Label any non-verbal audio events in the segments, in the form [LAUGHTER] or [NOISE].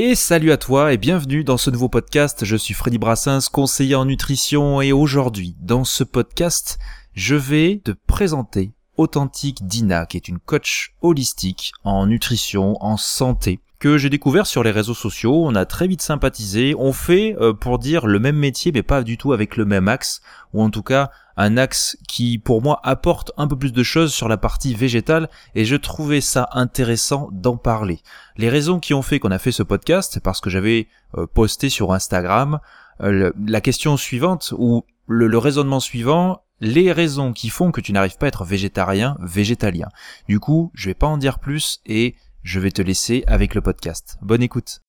Et salut à toi et bienvenue dans ce nouveau podcast. Je suis Freddy Brassens, conseiller en nutrition et aujourd'hui, dans ce podcast, je vais te présenter Authentique Dina, qui est une coach holistique en nutrition, en santé, que j'ai découvert sur les réseaux sociaux. On a très vite sympathisé. On fait, euh, pour dire, le même métier, mais pas du tout avec le même axe, ou en tout cas un axe qui, pour moi, apporte un peu plus de choses sur la partie végétale, et je trouvais ça intéressant d'en parler. Les raisons qui ont fait qu'on a fait ce podcast, c'est parce que j'avais euh, posté sur Instagram euh, la question suivante, ou le, raisonnement suivant, les raisons qui font que tu n'arrives pas à être végétarien, végétalien. Du coup, je vais pas en dire plus et je vais te laisser avec le podcast. Bonne écoute.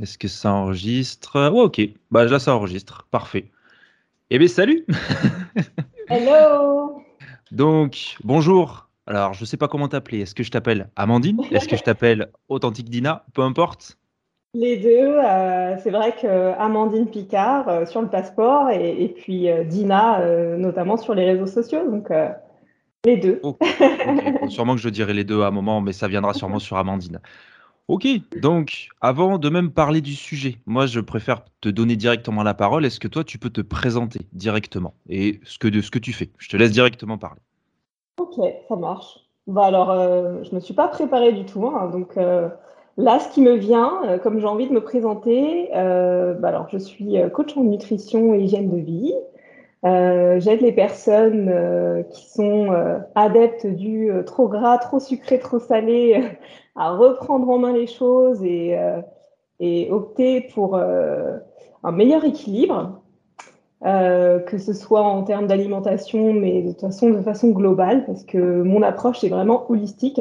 Est-ce que ça enregistre? Ouais, ok. Bah là, ça enregistre. Parfait. Eh bien, salut Hello [LAUGHS] Donc, bonjour. Alors, je sais pas comment t'appeler. Est-ce que je t'appelle Amandine? Est-ce que je t'appelle [LAUGHS] Authentique Dina? Peu importe. Les deux, euh, c'est vrai que Amandine Picard euh, sur le passeport et, et puis euh, Dina notamment sur les réseaux sociaux. Donc, les deux. Bon, sûrement que je dirai les deux à un moment, mais ça viendra sûrement sur Amandine. Ok, donc avant de même parler du sujet, moi je préfère te donner directement la parole. Est-ce que toi tu peux te présenter directement et ce que, tu fais? Je te laisse directement parler. Ok, ça marche. Bah alors, euh, je me suis pas préparée du tout, hein, donc euh, là, ce qui me vient, euh, comme j'ai envie de me présenter, bah alors je suis coach en nutrition et hygiène de vie. Euh, j'aide les personnes euh, qui sont euh, adeptes du trop gras, trop sucré, trop salé [LAUGHS] à reprendre en main les choses et, opter pour un meilleur équilibre, que ce soit en termes d'alimentation, mais de façon globale, parce que mon approche est vraiment holistique.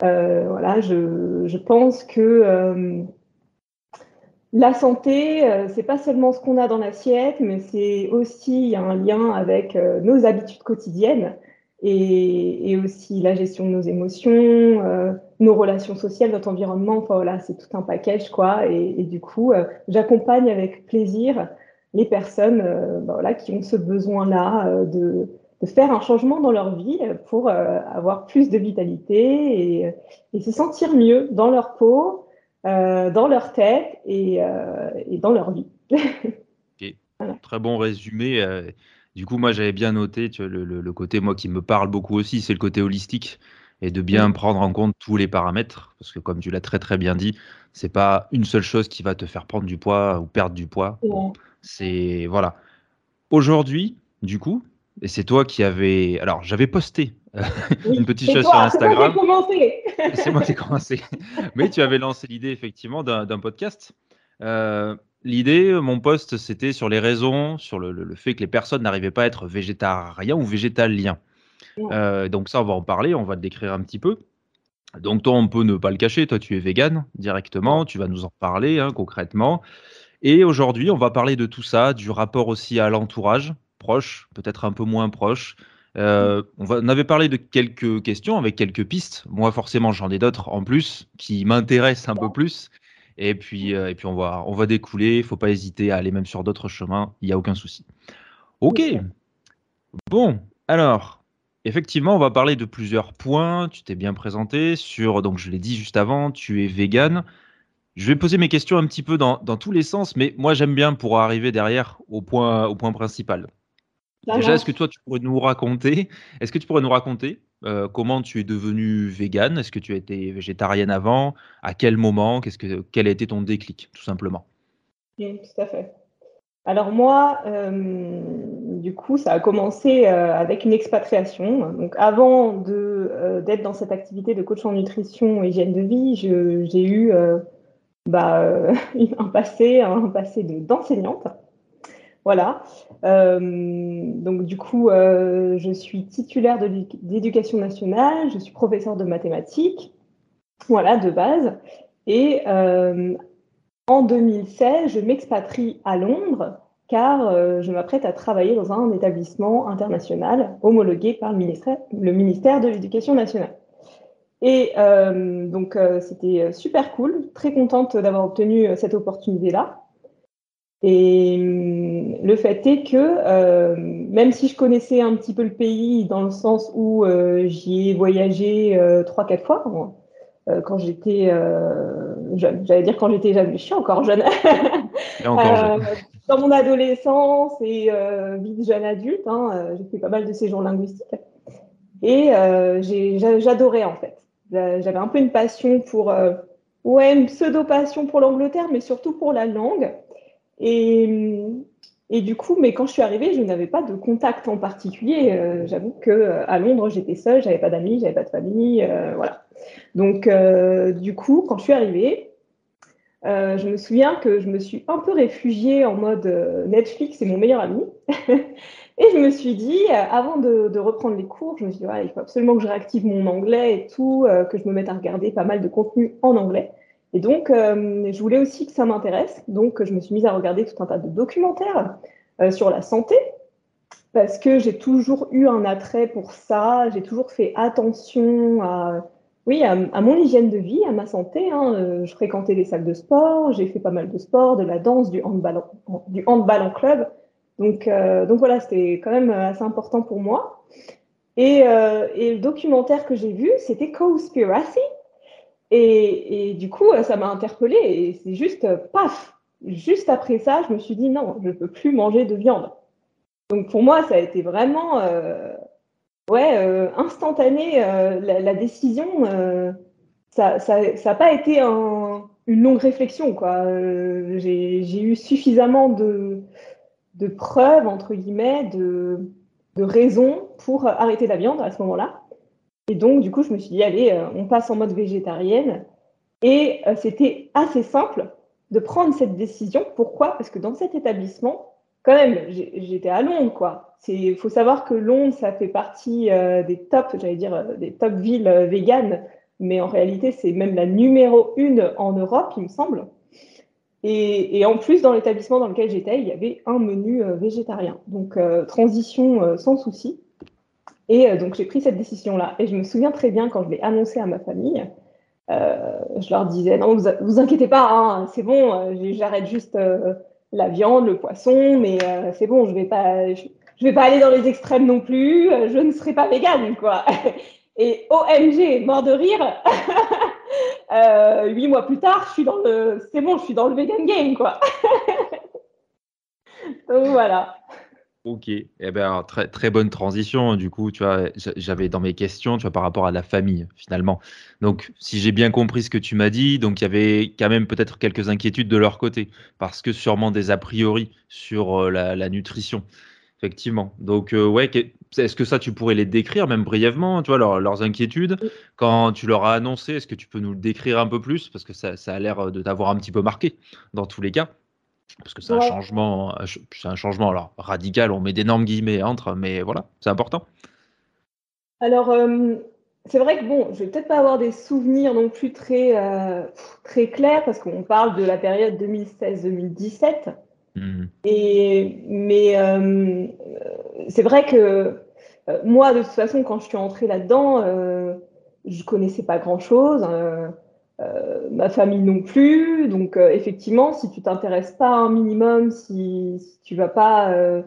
Voilà, je, pense que la santé, euh, c'est pas seulement ce qu'on a dans l'assiette, mais c'est aussi un lien avec euh, nos habitudes quotidiennes et, et aussi la gestion de nos émotions, euh, nos relations sociales, notre environnement. Enfin voilà, c'est tout un package quoi. Et, et du coup, j'accompagne avec plaisir les personnes ben voilà, qui ont ce besoin-là de, de faire un changement dans leur vie pour avoir plus de vitalité et, et se sentir mieux dans leur peau euh, dans leur tête et, euh, et dans leur vie. [LAUGHS] Voilà. très bon résumé. euh, du coup, moi j'avais bien noté tu vois, le, le- le côté moi qui me parle beaucoup aussi, c'est le côté holistique et de bien prendre en compte tous les paramètres, parce que comme tu l'as très très bien dit, c'est pas une seule chose qui va te faire prendre du poids ou perdre du poids. Bon, c'est voilà. Aujourd'hui, du coup, et c'est toi qui avais, alors j'avais posté [LAUGHS] une petite chose sur toi qui Instagram. [LAUGHS] C'est moi qui ai commencé. Mais tu avais lancé l'idée effectivement d'un podcast. Euh, l'idée, mon post, c'était sur les raisons, sur le, le- le fait que les personnes n'arrivaient pas à être végétariens ou végétaliens. Euh, donc ça, on va en parler, on va le décrire un petit peu. Donc toi, on peut ne pas le cacher, toi tu es vegan directement, tu vas nous en parler hein, concrètement. Et aujourd'hui, on va parler de tout ça, du rapport aussi à l'entourage, proche, peut-être un peu moins proche. Euh, on, va- on avait parlé de quelques questions avec quelques pistes. Moi, forcément, j'en ai d'autres en plus qui m'intéressent un peu plus. Et puis, euh, et puis on va, on va découler. Il faut pas hésiter à aller même sur d'autres chemins. Il n'y a aucun souci. Ok. Bon, alors, effectivement, on va parler de plusieurs points. Tu t'es bien présenté sur, donc je l'ai dit juste avant, tu es vegan. Je vais poser mes questions un petit peu dans, dans tous les sens, mais moi j'aime bien pour arriver derrière au point, au point principal. Ça Déjà, est-ce que toi tu pourrais nous raconter, est-ce que tu pourrais nous raconter euh, comment tu es devenue vegan? Est-ce que tu été végétarienne avant? À quel moment? Qu'est-ce que, quel a été ton déclic, tout simplement? Oui, tout à fait. Alors moi, euh, du coup, ça a commencé euh, avec une expatriation. Donc avant de, d'être dans cette activité de coach en nutrition et hygiène de vie, je- j'ai eu bah, [LAUGHS] un passé, un passé de- d'enseignante. Voilà. Euh, donc du coup, euh, je suis titulaire de l'édu- d'éducation nationale, je suis professeure de mathématiques, voilà, de base. Et euh, en 2016, je m'expatrie à Londres car je m'apprête à travailler dans un établissement international homologué par le ministère, de l'Éducation nationale. Et donc, c'était super cool, très contente d'avoir obtenu cette opportunité-là. Et hum, le fait est que, euh, même si je connaissais un petit peu le pays dans le sens où euh, j'y ai voyagé euh, trois, quatre fois, moi, euh, quand j'étais euh, jeune. J'allais dire quand j'étais jeune, mais je suis encore jeune. [LAUGHS] Dans mon adolescence et vie de jeune adulte, hein, j'ai fait pas mal de séjours linguistiques. Et j'adorais en fait. J'avais un peu une passion pour, ouais, une pseudo-passion pour l'Angleterre, mais surtout pour la langue. Et, et du coup, mais quand je suis arrivée, je n'avais pas de contact en particulier. Euh, j'avoue que euh, à Londres, j'étais seule, j'avais pas d'amis, j'avais pas de famille, euh, voilà. Donc, du coup, quand je suis arrivée, je me souviens que je me suis un peu réfugiée en mode Netflix, c'est mon meilleur ami. [LAUGHS] et je me suis dit, avant de, reprendre les cours, je me suis dit, il faut absolument que je réactive mon anglais et tout, que je me mette à regarder pas mal de contenu en anglais. Et donc, euh, je voulais aussi que ça m'intéresse. Donc, je me suis mise à regarder tout un tas de documentaires euh, sur la santé, parce que j'ai toujours eu un attrait pour ça. J'ai toujours fait attention à, oui, à, mon hygiène de vie, à ma santé. Hein. Euh, je fréquentais les salles de sport, j'ai fait pas mal de sport, de la danse, du handball, en, club. Donc, donc voilà, c'était quand même assez important pour moi. Et, le documentaire que j'ai vu, c'était Cowspiracy. Et, du coup, ça m'a interpellée et c'est juste, paf, juste après ça, je me suis dit non, je ne peux plus manger de viande. Donc pour moi, ça a été vraiment euh, ouais, euh, instantané. Euh, la, décision, ça n'a pas été une longue réflexion. quoi. J'ai eu suffisamment de, de, preuves, entre guillemets, de, de raisons pour arrêter la viande à ce moment-là. Et donc, du coup, je me suis dit, allez, euh, on passe en mode végétarienne. Et euh, c'était assez simple de prendre cette décision. Pourquoi? Parce que dans cet établissement, quand même, j'étais à Londres. Il faut savoir que Londres, ça fait partie euh, des top, j'allais dire, des top villes véganes, mais en réalité, c'est même la numéro une en Europe, il me semble. Et en plus, dans l'établissement dans lequel j'étais, il y avait un menu végétarien. Donc, transition sans souci. Et euh, donc, j'ai pris cette décision-là. Et je me souviens très bien quand je l'ai annoncé à ma famille, euh, je leur disais non, vous, inquiétez pas, hein, c'est bon, euh, j'arrête juste la viande, le poisson, mais c'est bon, je vais vais pas aller dans les extrêmes non plus. je ne serai pas végane, quoi. [LAUGHS] Et OMG, mort de rire. [LAUGHS] huit mois plus tard, je suis dans le, c'est bon, je suis dans le vegan game, quoi. [LAUGHS] Donc voilà. Ok, eh ben, très, très bonne transition. Du coup, tu vois, j'avais dans mes questions, tu vois, par rapport à la famille, finalement. Donc, si j'ai bien compris ce que tu m'as dit, donc il y avait quand même peut-être quelques inquiétudes de leur côté, parce que sûrement des a priori sur euh, la, nutrition, effectivement. Donc, euh, ouais, est-ce que ça, tu pourrais les décrire, même brièvement, tu vois, leurs inquiétudes, quand tu leur as annoncé, est-ce que tu peux nous le décrire un peu plus, parce que ça, ça a l'air de t'avoir un petit peu marqué, dans tous les cas. Parce que c'est un changement, c'est un changement alors radical. On met d'énormes guillemets entre, mais voilà, c'est important. Alors, euh, c'est vrai que bon, je vais peut-être pas avoir des souvenirs non plus très euh, très clairs parce qu'on parle de la période 2016-2017. Mmh. Et mais euh, c'est vrai que moi, de toute façon, quand je suis entrée là-dedans, je connaissais pas grand-chose. Euh, ma famille non plus. Donc, euh, effectivement, si tu t'intéresses pas un minimum, si, tu vas pas euh,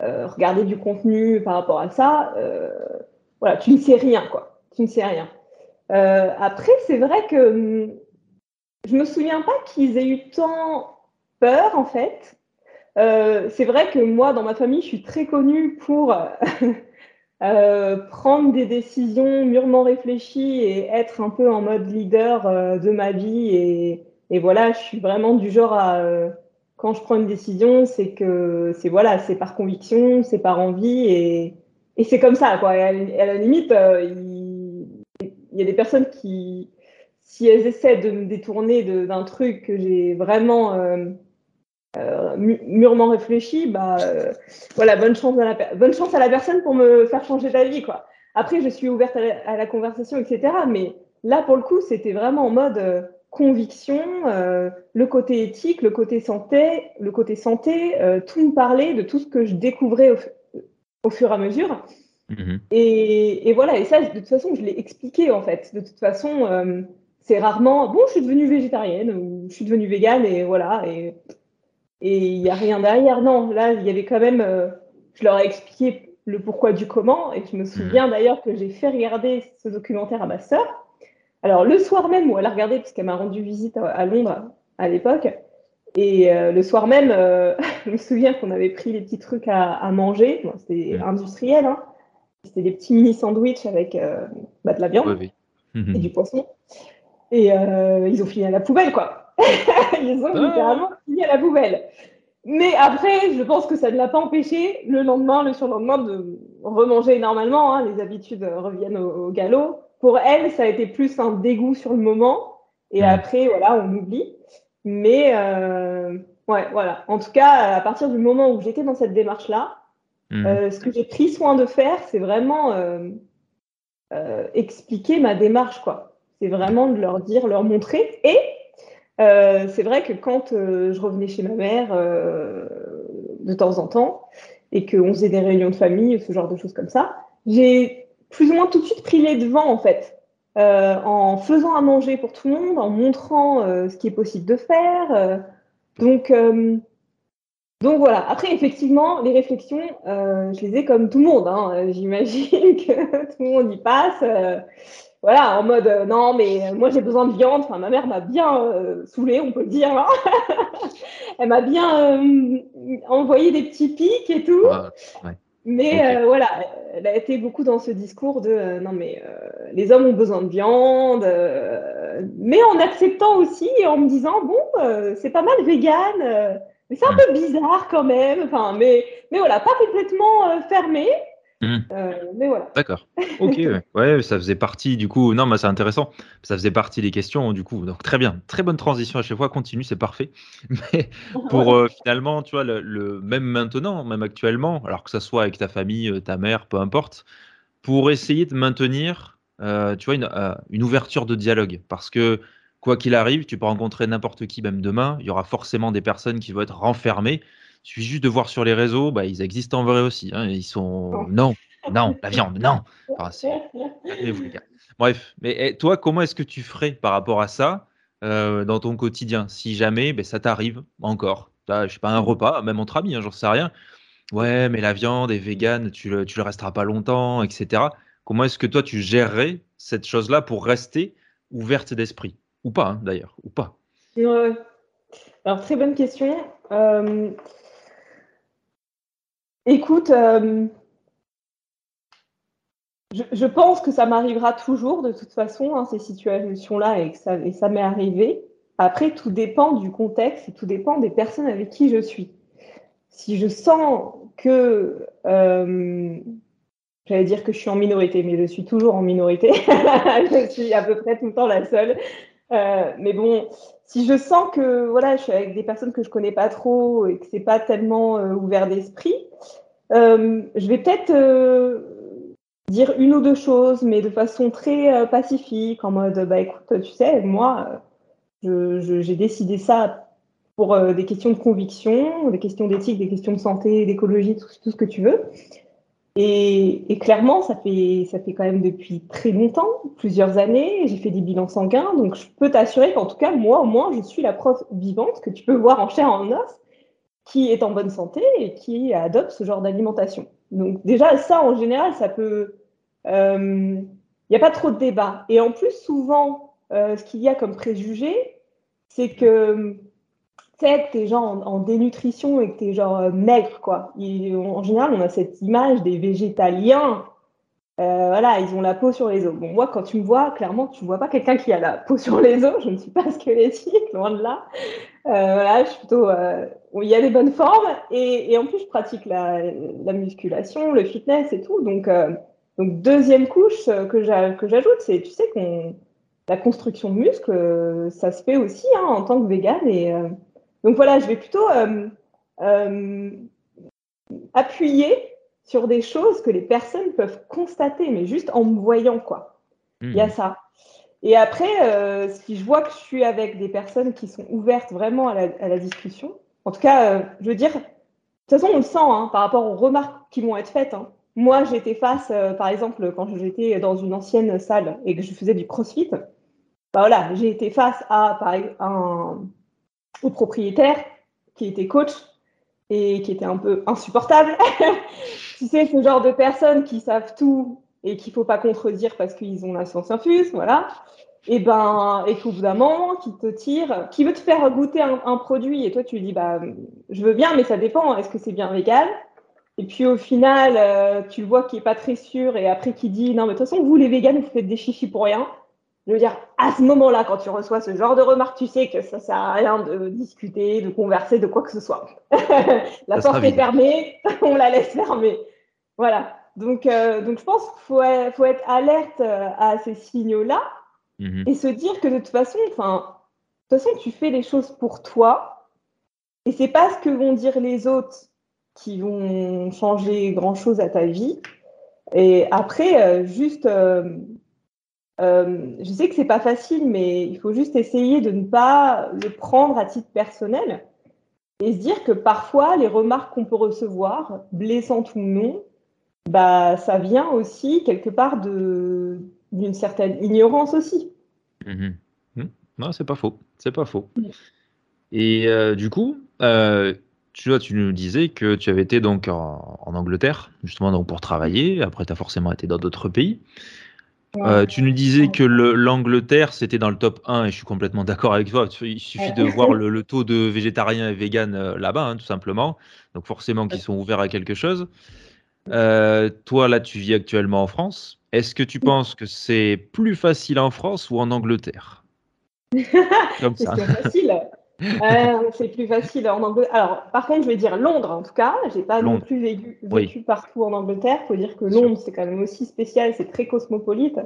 regarder du contenu par rapport à ça, voilà, tu ne sais rien, quoi. Tu ne sais rien. après, c'est vrai que hum, je me souviens pas qu'ils aient eu tant peur, en fait. c'est vrai que moi, dans ma famille, je suis très connue pour [LAUGHS] Euh, prendre des décisions mûrement réfléchies et être un peu en mode leader euh, de ma vie. Et, et, voilà, je suis vraiment du genre à, euh, quand je prends une décision, c'est que c'est voilà, c'est par conviction, c'est par envie et, et c'est comme ça. Quoi. à, la limite, il, il, y a des personnes qui, si elles essaient de me détourner d'un truc que j'ai vraiment euh, mûrement réfléchi, bah euh, voilà, bonne chance à la bonne chance à la personne pour me faire changer d'avis quoi. Après, je suis ouverte à la, conversation, etc. Mais là, pour le coup, c'était vraiment en mode euh, conviction, le côté éthique, le côté santé, le côté santé, tout me parlait de tout ce que je découvrais au, fur et à mesure. Mm-hmm. Et, et, voilà, et ça, de toute façon, je l'ai expliqué en fait. De toute façon, c'est rarement bon, je suis devenue végétarienne ou je suis devenue végane et voilà. Et et il n'y a rien derrière. Non, là, il y avait quand même. Euh, je leur ai expliqué le pourquoi du comment. Et je me souviens d'ailleurs que j'ai fait regarder ce documentaire à ma sœur. alors le soir même où elle a regardé, puisqu'elle m'a rendu visite à, Londres à l'époque, et euh, le soir même, euh, [LAUGHS] je me souviens qu'on avait pris les petits trucs à, manger. c'était industriel, hein. C'était des petits mini sandwichs avec bah, de la viande et du poisson. Et ils ont fini à la poubelle, quoi. Ils ont ah. littéralement fini à la poubelle. Mais après, je pense que ça ne l'a pas empêché le lendemain, le surlendemain, de remanger normalement. Hein. les habitudes reviennent au, galop. Pour elle, ça a été plus un dégoût sur le moment. Et après, voilà, on oublie. Mais euh, ouais, voilà. En tout cas, à partir du moment où j'étais dans cette démarche-là, hmm. euh, ce que j'ai pris soin de faire, c'est vraiment euh, expliquer ma démarche, quoi. C'est vraiment de leur dire, leur montrer. Et euh, c'est vrai que quand euh, je revenais chez ma mère euh, de temps en temps et qu'on faisait des réunions de famille, ce genre de choses comme ça, j'ai plus ou moins tout de suite pris les devants en fait, en faisant à manger pour tout le monde, en montrant ce qui est possible de faire. donc, voilà. Après, effectivement, les réflexions, je les ai comme tout le monde. Hein. J'imagine [LAUGHS] que tout le monde y passe voilà, en mode euh, non, mais euh, moi j'ai besoin de viande. Enfin, ma mère m'a bien euh, saoulée, on peut le dire. Hein. [LAUGHS] Elle m'a bien envoyé des petits pics et tout. Mais voilà, elle a été beaucoup dans ce discours de non, mais les hommes ont besoin de viande, mais en acceptant aussi et en me disant bon, c'est pas mal vegan, mais c'est un peu bizarre quand même. Enfin, mais, mais voilà, pas complètement fermé. Mmh. Euh, mais voilà. D'accord. [LAUGHS] Ok, ouais. ça faisait partie du coup. Non, mais c'est intéressant. Ça faisait partie des questions du coup. Donc très bien, très bonne transition à chaque fois. Continue, c'est parfait. [LAUGHS] Mais pour euh, finalement, tu vois, le, même maintenant, même actuellement, alors que ça soit avec ta famille, euh, ta mère, peu importe, pour essayer de maintenir, tu vois, une, une, ouverture de dialogue, parce que quoi qu'il arrive, tu peux rencontrer n'importe qui, même demain, il y aura forcément des personnes qui vont être renfermées il suffit juste de voir sur les réseaux, bah, ils existent en vrai aussi. Hein, ils sont non, non, la [LAUGHS] viande, non. Bref, mais eh, toi, comment est-ce que tu ferais par rapport à ça euh, dans ton quotidien? Si jamais ben, ça t'arrive encore, je sais pas, un repas, même entre amis, hein, j'en sais rien. Ouais, mais la viande est végane, tu le, tu le resteras pas longtemps, etc. Comment est-ce que toi tu gérerais cette chose-là pour rester ouverte d'esprit? Ou pas, hein, d'ailleurs, ou pas? Alors, très bonne question. Euh, Écoute, euh, je, pense que ça m'arrivera toujours de toute façon, hein, ces situations-là, et, ça, et ça m'est arrivé. Après, tout dépend du contexte et tout dépend des personnes avec qui je suis. Si je sens que, euh, j'allais dire que je suis en minorité, mais je suis toujours en minorité, [LAUGHS] je suis à peu près tout le temps la seule. Euh, mais bon, si je sens que voilà, je suis avec des personnes que je connais pas trop et que c'est pas tellement euh, ouvert d'esprit, euh, je vais peut-être dire une ou deux choses, mais de façon très pacifique, en mode bah écoute, tu sais, moi, j'ai décidé ça pour des questions de conviction, des questions d'éthique, des questions de santé, d'écologie, tout, ce que tu veux. Et, clairement, ça fait, ça fait quand même depuis très longtemps, plusieurs années, j'ai fait des bilans sanguins, donc je peux t'assurer qu'en tout cas, moi au moins, je suis la preuve vivante que tu peux voir en chair en os qui est en bonne santé et qui adopte ce genre d'alimentation. Donc déjà, ça, en général, ça peut... Il euh, n'y a pas trop de débat. Et en plus, souvent, euh, ce qu'il y a comme préjugé, c'est que sais, que t'es genre en, dénutrition et que t'es genre euh, maigre, quoi. en général, on a cette image des végétaliens. Euh, voilà, ils ont la peau sur les os. Bon, moi, quand tu me vois, clairement, tu ne vois pas quelqu'un qui a la peau sur les os. Je ne suis pas [LAUGHS] squelettique, loin de là. Euh, voilà, je suis plutôt. il y a des bonnes formes et, en plus, je pratique la, musculation, le fitness et tout. Donc, deuxième couche que j'ajoute, c'est, tu sais, qu'on la construction de muscles, ça se fait aussi hein, en tant que vegan et donc voilà, je vais plutôt euh, euh, appuyer sur des choses que les personnes peuvent constater, mais juste en me voyant, quoi. Il y a hmm. ça. Et après, euh, si je vois que je suis avec des personnes qui sont ouvertes vraiment à la, discussion, en tout cas, je veux dire, de toute façon, on le sent hein, par rapport aux remarques qui vont être faites. Hein. Moi, j'étais face, par exemple, quand j'étais dans une ancienne salle et que je faisais du crossfit, bah voilà, j'ai été face à, par, un, au propriétaire qui était coach et qui était un peu insupportable. [LAUGHS] tu sais, ce genre de personnes qui savent tout et qu'il ne faut pas contredire parce qu'ils ont la science infuse, voilà. et ben, et qui te tire, qui veut te faire goûter un, produit, et toi tu lui dis, bah, je veux bien, mais ça dépend, est-ce que c'est bien légal? Et puis au final, euh, tu le vois qui est pas très sûr, et après qui dit, non, mais de toute façon, vous les véganes, vous faites des chichis pour rien. Je veux dire, à ce moment-là, quand tu reçois ce genre de remarques, tu sais que ça sert à rien de discuter, de converser, de quoi que ce soit. [LAUGHS] la porte est fermée, [LAUGHS] on la laisse fermer. Voilà. Donc, euh, donc je pense qu'il faut, faut, être alerte euh, à ces signaux-là Mhm. Et se dire que de toute façon, enfin, de toute façon, tu fais les choses pour toi. Et c'est pas ce que vont dire les autres qui vont changer grand chose à ta vie. Et après, euh, juste, euh, euh, je sais que c'est pas facile, mais il faut juste essayer de ne pas le prendre à titre personnel et se dire que parfois, les remarques qu'on peut recevoir, blessantes ou non, bah, ça vient aussi quelque part de, d'une certaine ignorance aussi. Mhm. Hmm. Non, c'est pas faux. C'est pas faux. Et euh, du coup, euh, tu vois, tu nous disais que tu avais été donc en, Angleterre, justement donc pour travailler. Après, tu as forcément été dans d'autres pays. Euh, tu nous disais que l'Angleterre, c'était dans le top 1, et je suis complètement d'accord avec toi. Il suffit de voir [LAUGHS] le, taux de végétariens et véganes là-bas, hein, tout simplement. Donc forcément qu'ils sont ouverts à quelque chose. toi, là, tu vis actuellement en France. Est-ce que tu penses que c'est plus facile en France ou en Angleterre? [LAUGHS] C'est facile. Euh, c'est plus facile en Angleterre. Alors, par contre, je vais dire Londres en tout cas. J'ai pas non plus vécu, partout en Angleterre. Il faut dire que Londres, c'est quand même aussi spécial. C'est très cosmopolite.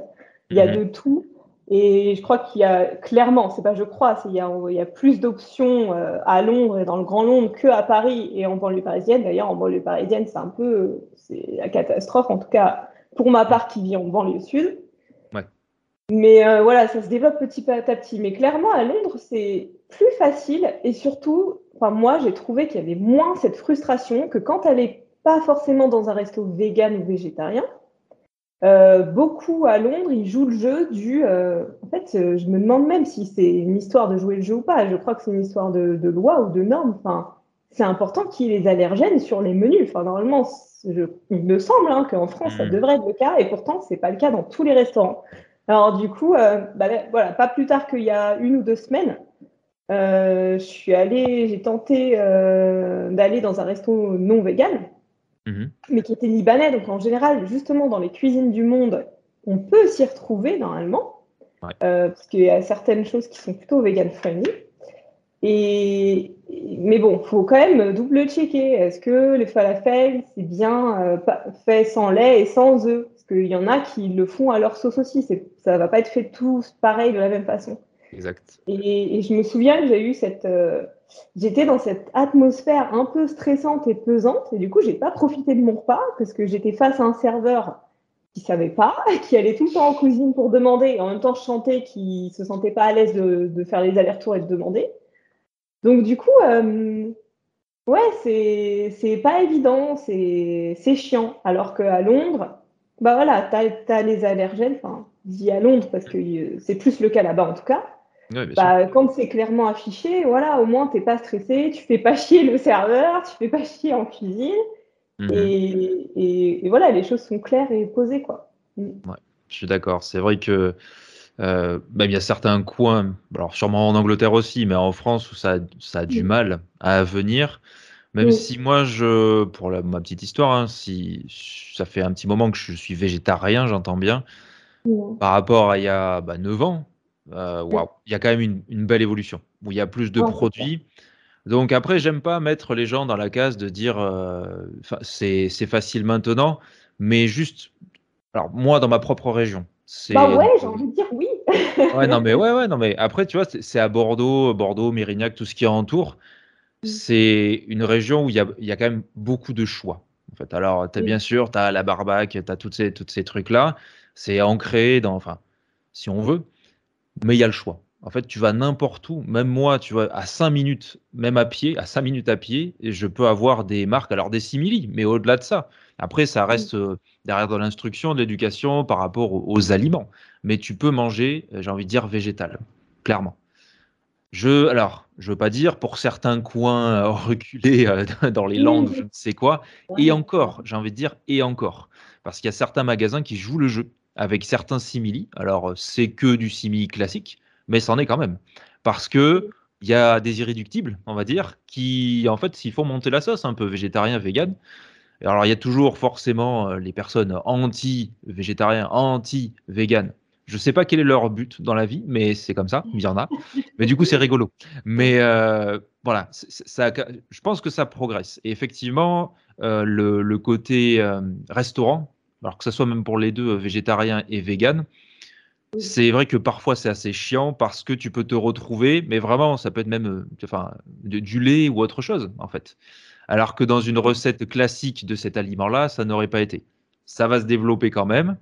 Il y a mhm. de tout. Et je crois qu'il y a clairement, c'est pas je crois, il y a, il y a plus d'options euh, à Londres et dans le Grand Londres qu'à Paris et en banlieue parisienne. D'ailleurs, en banlieue parisienne, c'est un peu, c'est la catastrophe. En tout cas, pour ma part qui vit en banlieue sud. Mais euh, voilà, ça se développe petit à petit. Mais clairement, à Londres, c'est plus facile et surtout, enfin, moi, j'ai trouvé qu'il y avait moins cette frustration que quand elle n'est pas forcément dans un resto vegan ou végétarien. Euh, beaucoup à Londres, ils jouent le jeu du. Euh, en fait, je me demande même si c'est une histoire de jouer le jeu ou pas. Je crois que c'est une histoire de, de loi ou de normes. Enfin, c'est important qu'il y ait les allergènes sur les menus. Enfin, normalement, il me semble hein, qu'en France, ça mm. devrait être le cas, et pourtant, ce n'est pas le cas dans tous les restaurants. Alors, du coup, euh, bah, voilà, pas plus tard qu'il y a une ou deux semaines, euh, je suis allée, j'ai tenté euh, d'aller dans un resto non vegan, mm-hmm. mais qui était libanais. Donc, en général, justement, dans les cuisines du monde, on peut s'y retrouver normalement, parce qu'il y a certaines choses qui sont plutôt vegan friendly. Et, mais bon, faut quand même double-checker. Est-ce que les falafels, c'est bien euh, fait sans lait et sans œufs? Parce qu'il y en a qui le font à leur sauce aussi. Ça va pas être fait tous pareil de la même façon. Exact. Et, je me souviens que j'ai eu cette. Euh, j'étais dans cette atmosphère un peu stressante et pesante. Et du coup, j'ai pas profité de mon repas parce que j'étais face à un serveur qui savait pas, [LAUGHS] qui allait tout le temps en cuisine pour demander. Et en même temps, je qui se sentait pas à l'aise de, faire les allers-retours et de demander. Donc du coup, euh, ouais, c'est pas évident, c'est chiant. Alors qu'à Londres, bah voilà, tu as, les allergènes, enfin, dis à Londres parce que euh, c'est plus le cas là-bas en tout cas. Bah, quand c'est clairement affiché, voilà, au moins t'es pas stressé, tu fais pas chier le serveur, tu fais pas chier en cuisine. Mhm. et, et, voilà, les choses sont claires et posées, quoi. Mm. Ouais, je suis d'accord. C'est vrai que euh, il y a certains coins, alors sûrement en Angleterre aussi, mais en France où ça, ça a du mal à venir. Même si moi, je, pour ma petite histoire, hein, si ça fait un petit moment que je suis végétarien, j'entends bien, par rapport à il y a bah, 9 ans, euh, il y a quand même une, une, belle évolution, où il y a plus de produits. Donc après, j'aime pas mettre les gens dans la case de dire euh, c'est facile maintenant, mais juste, alors moi, dans ma propre région, bah ouais, j'ai envie de dire oui. ouais, non, mais ouais, ouais, non, mais après, tu vois, c'est à Bordeaux, Bordeaux, Mérignac, tout ce qui entoure. Mm. C'est une région où il y a, y a, quand même beaucoup de choix. En fait, alors, as, bien sûr, tu as la barbaque, tu as toutes ces, toutes ces trucs-là. C'est ancré dans, enfin, si on veut, mais il y a le choix. En fait, tu vas n'importe où, même moi, tu vois, à 5 minutes, même à pied, à 5 minutes à pied, et je peux avoir des marques, alors des simili, mais au-delà de ça. Après, ça reste euh, derrière de l'instruction, de l'éducation par rapport aux, aliments. Mais tu peux manger, euh, j'ai envie de dire, végétal, clairement. Je, alors, je veux pas dire pour certains coins euh, [LAUGHS] reculés dans les Landes, je ne sais quoi, et encore, j'ai envie de dire, et encore. Parce qu'il y a certains magasins qui jouent le jeu avec certains simili. Alors, c'est que du simili classique, mais c'en est quand même. Parce que il y a des irréductibles, on va dire, qui, en fait, s'il faut monter la sauce un peu végétarien, vegan. Alors, il y a toujours forcément euh, les personnes anti-végétariens, anti-vegan. Je ne sais pas quel est leur but dans la vie, mais c'est comme ça, il y en a. Mais du coup, c'est rigolo. Mais euh, voilà, je pense que ça progresse. Et effectivement, euh, le, côté restaurant, alors que ce soit même pour les deux, végétarien et vegan, c'est vrai que parfois c'est assez chiant parce que tu peux te retrouver, mais vraiment ça peut être même euh, enfin, du lait ou autre chose en fait. Alors que dans une recette classique de cet aliment-là, ça n'aurait pas été. Ça va se développer quand même.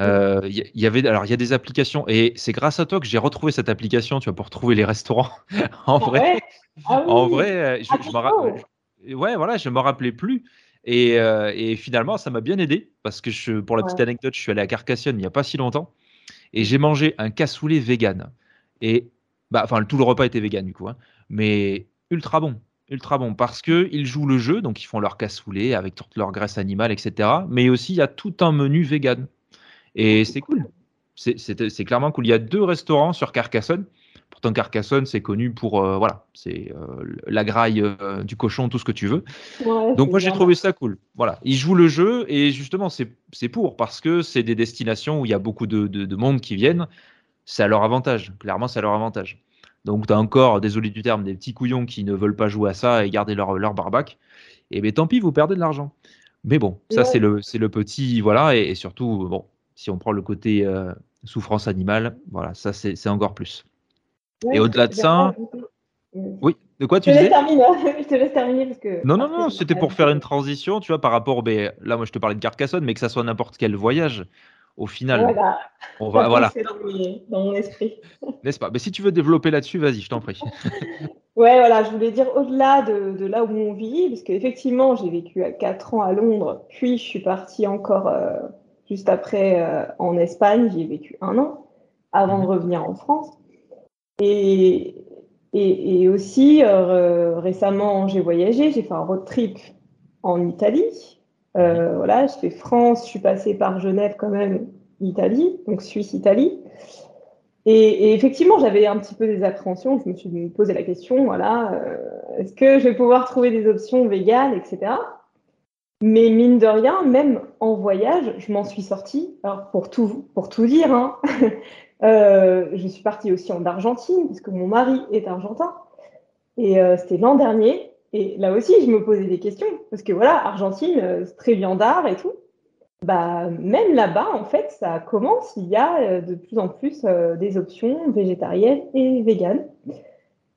Euh, il y, avait, alors il y a des applications et c'est grâce à toi que j'ai retrouvé cette application, tu vois, pour trouver les restaurants. [LAUGHS] en ah vrai, ah en vrai, je, je me ouais, voilà, je me rappelais plus. Et, euh, et finalement, ça m'a bien aidé parce que je, pour la petite anecdote, je suis allé à Carcassonne il n'y a pas si longtemps et j'ai mangé un cassoulet vegan. Et, bah, enfin, tout le repas était vegan du coup, hein. mais ultra bon. Ultra bon parce que ils jouent le jeu, donc ils font leur cassoulet avec toute leur graisse animale, etc. Mais aussi, il y a tout un menu vegan. Et c'est cool. C'est clairement cool. Il y a deux restaurants sur Carcassonne. Pourtant, Carcassonne, c'est connu pour, euh, voilà, c'est euh, la graille euh, du cochon, tout ce que tu veux. Donc moi, j'ai trouvé ça cool. Voilà, ils jouent le jeu et justement, c'est pour parce que c'est des destinations où il y a beaucoup de, de, monde qui viennent. C'est à leur avantage. Clairement, c'est à leur avantage. Donc, tu as encore, désolé du terme, des petits couillons qui ne veulent pas jouer à ça et garder leur, leur barbac. Et bien, tant pis, vous perdez de l'argent. Mais bon, ça, c'est le, le petit, voilà, et, surtout, bon, si on prend le côté souffrance animale, voilà, ça, c'est encore plus et au-delà de ça. Oui, de quoi tu je disais [LAUGHS] Je te laisse terminer parce que. Non, non, non, c'était pour faire une transition, tu vois, par rapport. Ben, là, moi, je te parlais de Carcassonne, mais que ça soit n'importe quel voyage, au final. Voilà. On va, voilà. Dans, mon esprit. [LAUGHS] N'est-ce pas? Mais si tu veux développer là-dessus, vas-y, je t'en prie. [LAUGHS] ouais, voilà, je voulais dire au-delà de, là où on vit, parce qu'effectivement, j'ai vécu à 4 ans à Londres, puis je suis partie encore euh, juste après euh, en Espagne, j'y ai vécu un an, avant de mhm. revenir en France. Et, et, aussi, euh, récemment, j'ai voyagé, j'ai fait un road trip en Italie. Euh, voilà, je fais France, je suis passée par Genève quand même, Italie, donc Suisse-Italie. Et, effectivement, j'avais un petit peu des appréhensions. Je me suis posé la question, voilà, euh, est-ce que je vais pouvoir trouver des options véganes, etc. Mais mine de rien, même en voyage, je m'en suis sortie. Alors pour tout, pour tout dire, hein, Euh, je suis partie aussi en Argentine, parce que mon mari est argentin. Et euh, c'était l'an dernier. Et là aussi, je me posais des questions. Parce que voilà, Argentine, euh, c'est très viandard et tout. Bah, même là-bas, en fait, ça commence. Il y a de plus en plus des options végétariennes et véganes.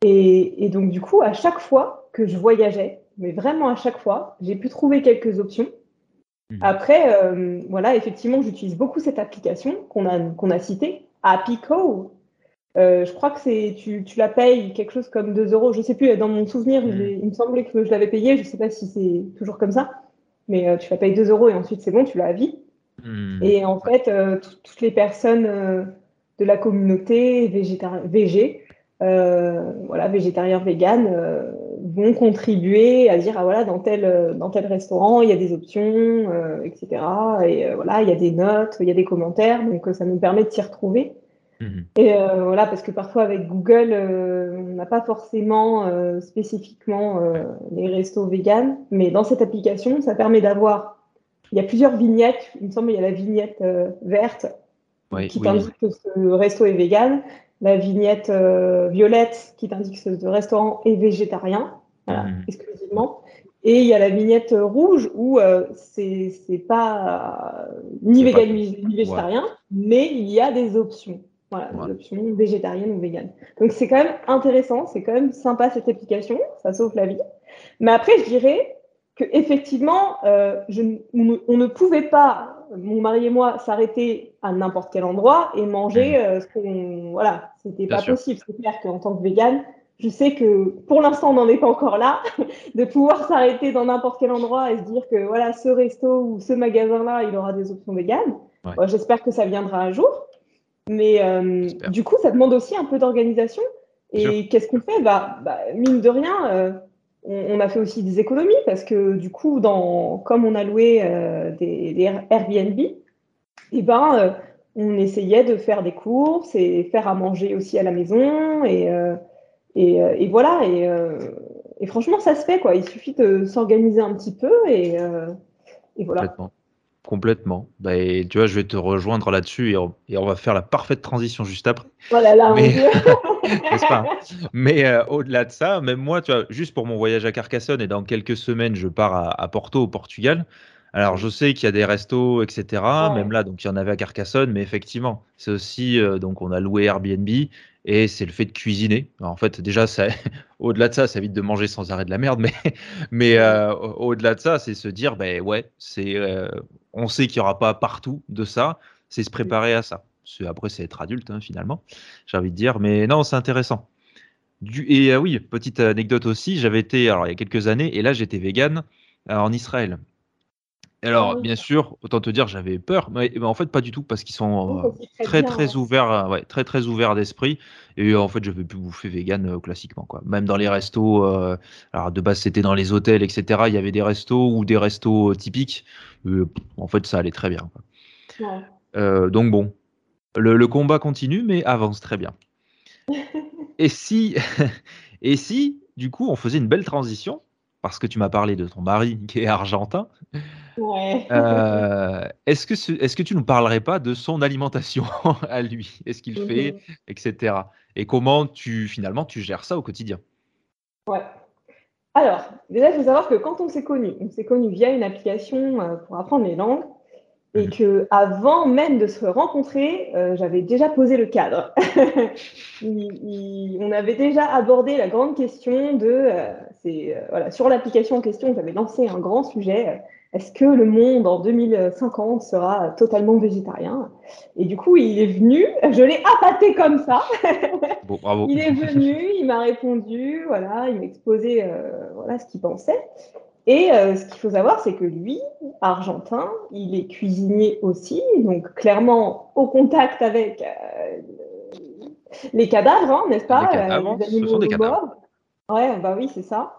Et, et, donc, du coup, à chaque fois que je voyageais, mais vraiment à chaque fois, j'ai pu trouver quelques options. Mmh. Après, voilà, effectivement, j'utilise beaucoup cette application qu'on a, qu'on a citée, à Pico. Euh, je crois que c'est tu, tu, la payes quelque chose comme 2 euros. Je sais plus, dans mon souvenir, hmm. il me semblait que je l'avais payé. Je sais pas si c'est toujours comme ça. Mais euh, tu la payes 2 euros et ensuite c'est bon, tu l'as à vie. Hmm. Et en fait, euh, toutes les personnes de la communauté VG, voilà, végétarien, vegan, vont contribuer à dire ah voilà dans tel dans tel restaurant il y a des options etc et voilà il y a des notes il y a des commentaires. Donc ça nous permet de s'y retrouver. Mhm. et voilà parce que parfois avec Google on n'a pas forcément spécifiquement les restos vegan mais dans cette application ça permet d'avoir il y a plusieurs vignettes. Il me semble il y a la vignette verte qui t'indique que ce resto est vegan la vignette euh, violette qui t'indique que ce restaurant est végétarien, mmh. exclusivement. Et il y a la vignette rouge où euh, c'est pas euh, ni vegan ni, végétarien, mais il y a des options. Voilà, des options végétariennes ou véganes. Donc c'est quand même intéressant, c'est quand même sympa cette application, ça sauve la vie. Mais après, je dirais que effectivement, je, on, ne pouvait pas mon mari et moi s'arrêter à n'importe quel endroit et manger mmh. euh, ce qu'on. Voilà, c'était pas possible. C'est clair qu'en tant que végane, je sais que pour l'instant, on n'en est pas encore là, [LAUGHS] de pouvoir s'arrêter dans n'importe quel endroit et se dire que voilà, ce resto ou ce magasin-là, il aura des options véganes. J'espère que ça viendra un jour. Mais euh, du coup, ça demande aussi un peu d'organisation. Et qu'est-ce qu'on fait? Bah, bah, Mine de rien, euh, on, a fait aussi des économies parce que du coup, dans, comme on a loué euh, des, Airbnb, et eh ben, euh, on essayait de faire des courses et faire à manger aussi à la maison. Et, et, voilà. Et, et, franchement, ça se fait. Quoi. Il suffit de s'organiser un petit peu et, et voilà. Complètement. Bah, tu vois, je vais te rejoindre là-dessus et on, va faire la parfaite transition juste après. Voilà, là, mais, [LAUGHS] pas? Mais euh, au-delà de ça, même moi, tu vois, juste pour mon voyage à Carcassonne et dans quelques semaines, je pars à, Porto, au Portugal. Alors, je sais qu'il y a des restos, etc. Même là, donc il y en avait à Carcassonne, mais effectivement, c'est aussi euh, donc on a loué Airbnb et c'est le fait de cuisiner. en fait, déjà, [LAUGHS] au-delà de ça, ça évite de manger sans arrêt de la merde, mais, [LAUGHS] mais euh, au-delà de ça, c'est se dire, ben ouais, c'est, euh, on sait qu'il n'y aura pas partout de ça, c'est se préparer à ça. Après, c'est être adulte, hein, finalement, j'ai envie de dire, mais non, c'est intéressant. Du, et euh, oui, petite anecdote aussi, j'avais été, alors il y a quelques années, et là, j'étais vegan en Israël. Alors, bien sûr, autant te dire, j'avais peur, mais, en fait, pas du tout, parce qu'ils sont euh, très, très ouverts, euh, ouais, très, très ouverts d'esprit. Et en fait, je vais plus bouffer vegan euh, classiquement, quoi. Même dans les restos, alors de base, c'était dans les hôtels, etc. Il y avait des restos ou des restos typiques. en fait, ça allait très bien. donc bon, le, combat continue, mais avance très bien. [LAUGHS] et si, [LAUGHS] et si, du coup, on faisait une belle transition, parce que tu m'as parlé de ton mari [LAUGHS] qui est argentin. Euh, est-ce que, est que tu ne nous parlerais pas de son alimentation à lui? Est-ce qu'il fait, mhm. etc. Et comment tu finalement tu gères ça au quotidien? Ouais. Alors, déjà, il faut savoir que quand on s'est connu, on s'est connu via une application euh, pour apprendre les langues et mhm. que avant même de se rencontrer, euh, j'avais déjà posé le cadre. [LAUGHS] on avait déjà abordé la grande question de, c'est voilà, sur l'application en question, j'avais lancé un grand sujet est-ce que le monde en 2050 sera totalement végétarien? Et du coup, il est venu, je l'ai appâté comme ça. [LAUGHS] Bon, bravo. il est venu, il m'a répondu, voilà, il m'a exposé euh, voilà, ce qu'il pensait. Et euh, ce qu'il faut savoir, c'est que lui, argentin, il est cuisinier aussi, donc clairement au contact avec euh, les cadavres, hein, n'est-ce pas? Les cadavres, ce sont des cadavres. Ouais, bah oui, c'est ça.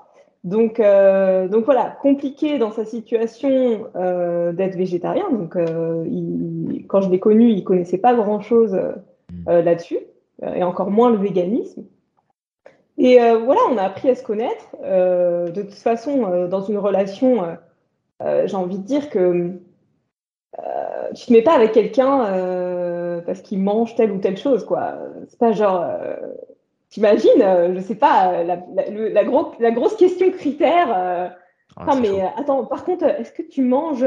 Donc, euh, donc voilà, compliqué dans sa situation euh, d'être végétarien. Donc, euh, quand je l'ai connu, il connaissait pas grand-chose mm. là-dessus, et encore moins le véganisme. Et voilà, on a appris à se connaître. de toute façon, dans une relation, j'ai envie de dire que tu te mets pas avec quelqu'un parce qu'il mange telle ou telle chose, quoi. C'est pas genre T'imagines, euh, je sais pas, euh, la, la, grosse question critère. Euh, ah, mais attends, par contre, est-ce que tu manges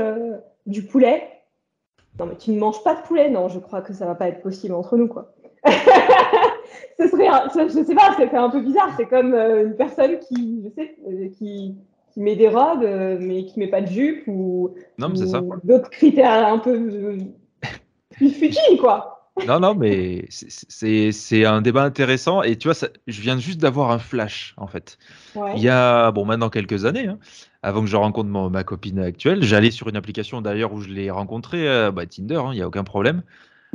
du poulet? Non, mais tu ne manges pas de poulet Non, je crois que ça va pas être possible entre nous, quoi. [LAUGHS] Ce serait, je sais pas, c'est un peu bizarre. C'est comme une personne qui, je sais, qui, qui met des robes, mais qui met pas de jupe ou, ou d'autres critères un peu plus futiles, quoi. Non, non, mais c'est un débat intéressant. Et tu vois, ça, je viens juste d'avoir un flash, en fait. Il y a, bon, maintenant quelques années, hein, avant que je rencontre ma copine actuelle, j'allais sur une application d'ailleurs où je l'ai rencontrée, euh, bah, Tinder, hein, il n'y a aucun problème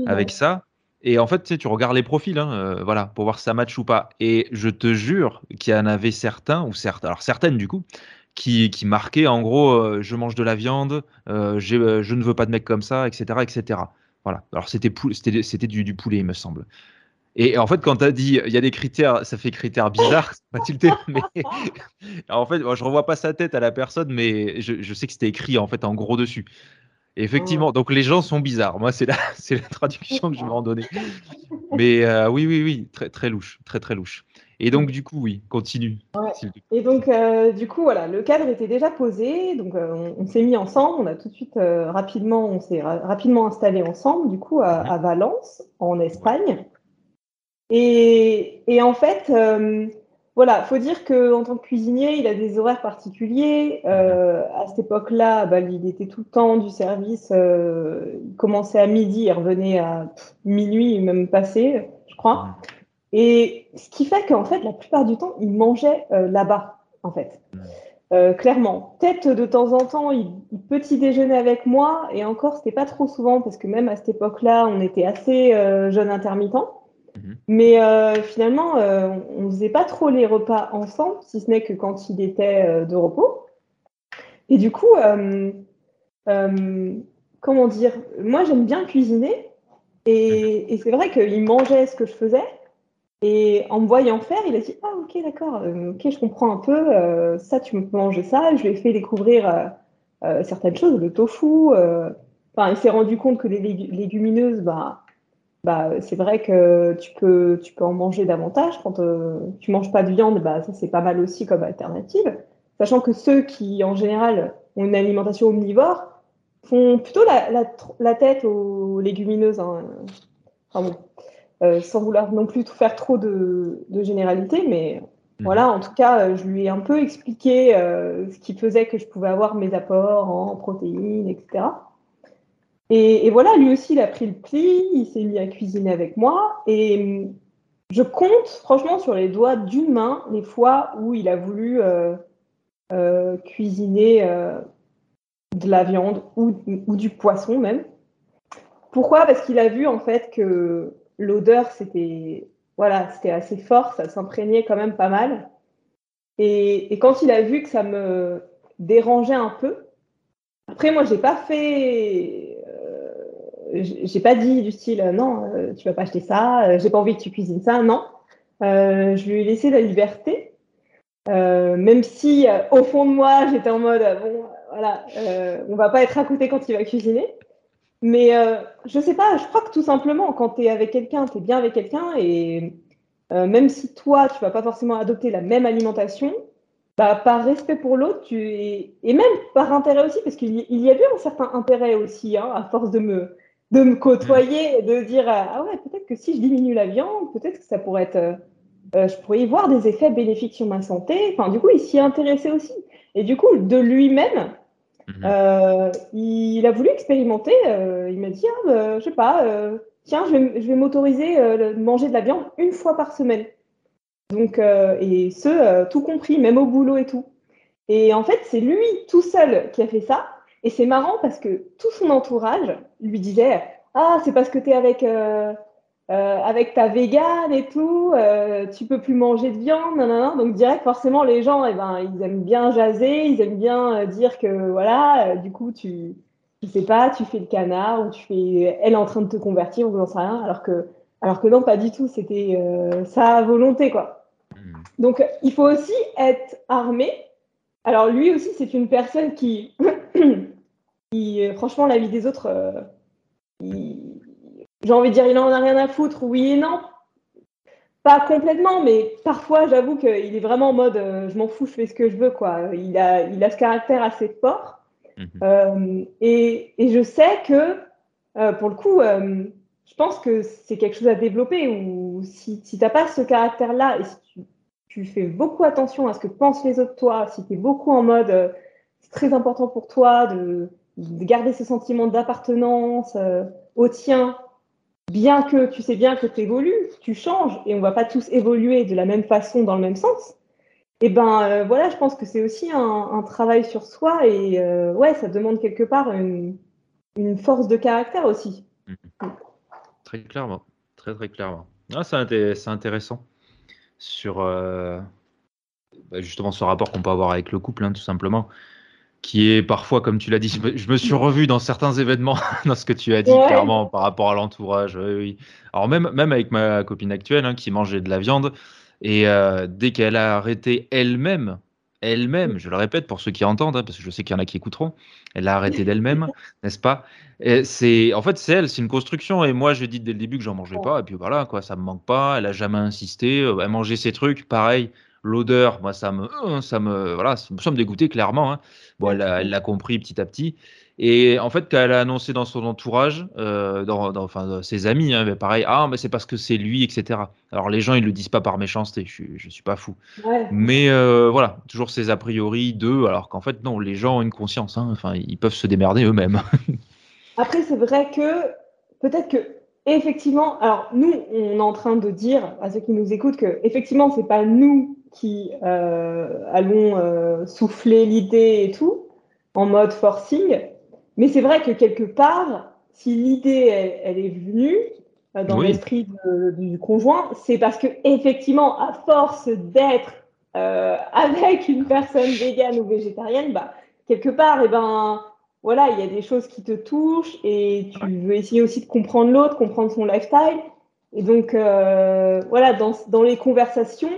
avec ça. Et en fait, tu, sais, tu regardes les profils, hein, euh, voilà, pour voir si ça match ou pas. Et je te jure qu'il y en avait certains, ou certains, alors certaines du coup, qui, qui marquaient en gros, euh, je mange de la viande, je ne veux pas de mec comme ça, etc., etc. Voilà. Alors c'était c'était du, du, poulet, il me semble. Et en fait, quand tu as dit il y a des critères, ça fait critères bizarres, pas tilté, [LAUGHS] mais [LAUGHS] en fait, moi, je revois pas sa tête à la personne, mais je, je sais que c'était écrit en fait en gros dessus. Effectivement, donc les gens sont bizarres. Moi, c'est la, [LAUGHS] la traduction que je vais en donner. Mais euh, oui, oui, oui, très, très louche, très, très louche. Et donc, du coup, oui, continue. Et donc, euh, du coup, voilà, le cadre était déjà posé. Donc, euh, on, s'est mis ensemble. On a tout de suite rapidement, on s'est rapidement installé ensemble, du coup, à, Valence, en Espagne. Et, et en fait, voilà, faut dire qu'en tant que cuisinier, il a des horaires particuliers. à cette époque-là, bah, il était tout le temps du service. il commençait à midi, il revenait à minuit, même passé, je crois. Et ce qui fait qu'en fait, la plupart du temps, il mangeait euh, là-bas, en fait. Euh, clairement. Peut-être de temps en temps, il, petit déjeunait avec moi, et encore, c'était pas trop souvent, parce que même à cette époque-là, on était assez euh, jeunes intermittents. Mhm. Mais euh, finalement, on faisait pas trop les repas ensemble, si ce n'est que quand il était de repos. Et du coup, comment dire, moi j'aime bien cuisiner, Et, c'est vrai qu'il mangeait ce que je faisais. Et en me voyant faire, il a dit Ah, ok, d'accord, euh, ok, je comprends un peu. Euh, ça, tu peux manger ça. Je lui ai fait découvrir euh, certaines choses, le tofu. Enfin, il s'est rendu compte que les légumineuses, bah, bah, c'est vrai que tu peux, tu peux en manger davantage. Quand tu manges pas de viande, bah, ça, c'est pas mal aussi comme alternative. Sachant que ceux qui, en général, ont une alimentation omnivore, font plutôt la, tête aux légumineuses. Hein. Euh, sans vouloir non plus tout faire trop de, généralité, mais mhm. voilà, en tout cas, euh, je lui ai un peu expliqué euh, ce qui faisait que je pouvais avoir mes apports en protéines, etc. Et, voilà, lui aussi, il a pris le pli, il s'est mis à cuisiner avec moi, et je compte franchement sur les doigts d'une main les fois où il a voulu cuisiner de la viande ou, du poisson même. Pourquoi? Parce qu'il a vu en fait que l'odeur c'était voilà assez fort, ça s'imprégnait quand même pas mal. Et, quand il a vu que ça me dérangeait un peu, après moi j'ai pas fait, euh, j'ai pas dit du style non euh, tu vas pas acheter ça, euh, j'ai pas envie que tu cuisines ça, non. je lui ai laissé la liberté, même si au fond de moi j'étais en mode bon voilà, euh, on va pas être à côté quand il va cuisiner. Mais euh, je sais pas, je crois que tout simplement, quand tu es avec quelqu'un, tu es bien avec quelqu'un, et euh, même si toi, tu vas pas forcément adopter la même alimentation, bah, par respect pour l'autre, et même par intérêt aussi, parce qu'il y, a eu un certain intérêt aussi, hein, à force de me, de me côtoyer, de dire ah ouais, peut-être que si je diminue la viande, peut-être que ça pourrait être, je pourrais y voir des effets bénéfiques sur ma santé. Enfin, du coup, il s'y intéressait aussi. Et du coup, de lui-même, mhm. euh, il a voulu expérimenter. Euh, il m'a dit, ah, bah, je sais pas, euh, tiens, je vais, m'autoriser à manger de la viande une fois par semaine. Donc, et ce, tout compris, même au boulot et tout. Et en fait, c'est lui tout seul qui a fait ça. Et c'est marrant parce que tout son entourage lui disait, ah, c'est parce que tu es avec euh, avec ta végane et tout, euh, tu peux plus manger de viande, donc direct forcément les gens, eh ben, ils aiment bien jaser, ils aiment bien euh, dire que voilà, du coup tu, je sais pas, tu fais le canard ou tu fais, elle est en train de te convertir ou j'en sais rien, alors que, alors que non, pas du tout, c'était sa volonté quoi. Hmm. Donc il faut aussi être armé. Alors lui aussi c'est une personne qui, [CLEARS THROAT] qui franchement la vie des autres, il, j'ai envie de dire, il en a rien à foutre, oui et non. Pas complètement, mais parfois, j'avoue qu'il est vraiment en mode euh, je m'en fous, je fais ce que je veux. Quoi. Il, a, il a ce caractère assez fort. Mhm. Euh, et, et, je sais que, euh, pour le coup, je pense que c'est quelque chose à développer. Ou si, si tu n'as pas ce caractère-là et si tu, tu, fais beaucoup attention à ce que pensent les autres de toi, si tu es beaucoup en mode c'est très important pour toi de garder ce sentiment d'appartenance au tien bien que tu sais bien que tu évolues, tu changes et on va pas tous évoluer de la même façon dans le même sens. Et eh ben euh, voilà, je pense que c'est aussi un, travail sur soi et euh, ouais, ça demande quelque part une, force de caractère aussi. Mhm. Très clairement, très très clairement. Ah, c'est intéressant sur euh, bah, justement ce rapport qu'on peut avoir avec le couple, hein, tout simplement qui est parfois, comme tu l'as dit, je me, suis revu dans certains événements, [LAUGHS] dans ce que tu as dit, clairement, par rapport à l'entourage. Oui, Alors, même, même avec ma copine actuelle, hein, qui mangeait de la viande, et euh, dès qu'elle a arrêté elle-même, elle-même, je le répète pour ceux qui entendent, hein, parce que je sais qu'il y en a qui écouteront, elle a arrêté d'elle-même, [LAUGHS] n'est-ce pas? C'est, En fait, c'est elle, c'est une construction. Et moi, je dit dès le début que j'en mangeais pas, et puis voilà, quoi, ça me manque pas. Elle a jamais insisté. Euh, elle mangeait ses trucs, pareil. L'odeur, moi, ça me, euh, ça me, voilà, ça me dégoûtait clairement. Hein. Bon, elle l'a compris petit à petit. Et en fait, quand elle a annoncé dans son entourage, euh, dans, enfin, ses amis, hein, mais pareil, ah, mais c'est parce que c'est lui, etc. Alors les gens, ils le disent pas par méchanceté, je, je suis pas fou. Mais euh, voilà, toujours ces a priori d'eux, alors qu'en fait, non, les gens ont une conscience, hein, enfin, ils peuvent se démerder eux-mêmes. [LAUGHS] Après, c'est vrai que peut-être que effectivement, alors nous, on est en train de dire à ceux qui nous écoutent que effectivement, c'est pas nous qui euh, allons euh, souffler l'idée et tout, en mode forcing. Mais c'est vrai que quelque part, si l'idée, elle, est venue euh, dans l'esprit du conjoint, c'est parce que effectivement, à force d'être avec une personne végane ou végétarienne, bah, quelque part, et eh ben, voilà, il y a des choses qui te touchent et tu veux essayer aussi de comprendre l'autre, comprendre son lifestyle. Et donc, euh, voilà, dans, dans, les conversations,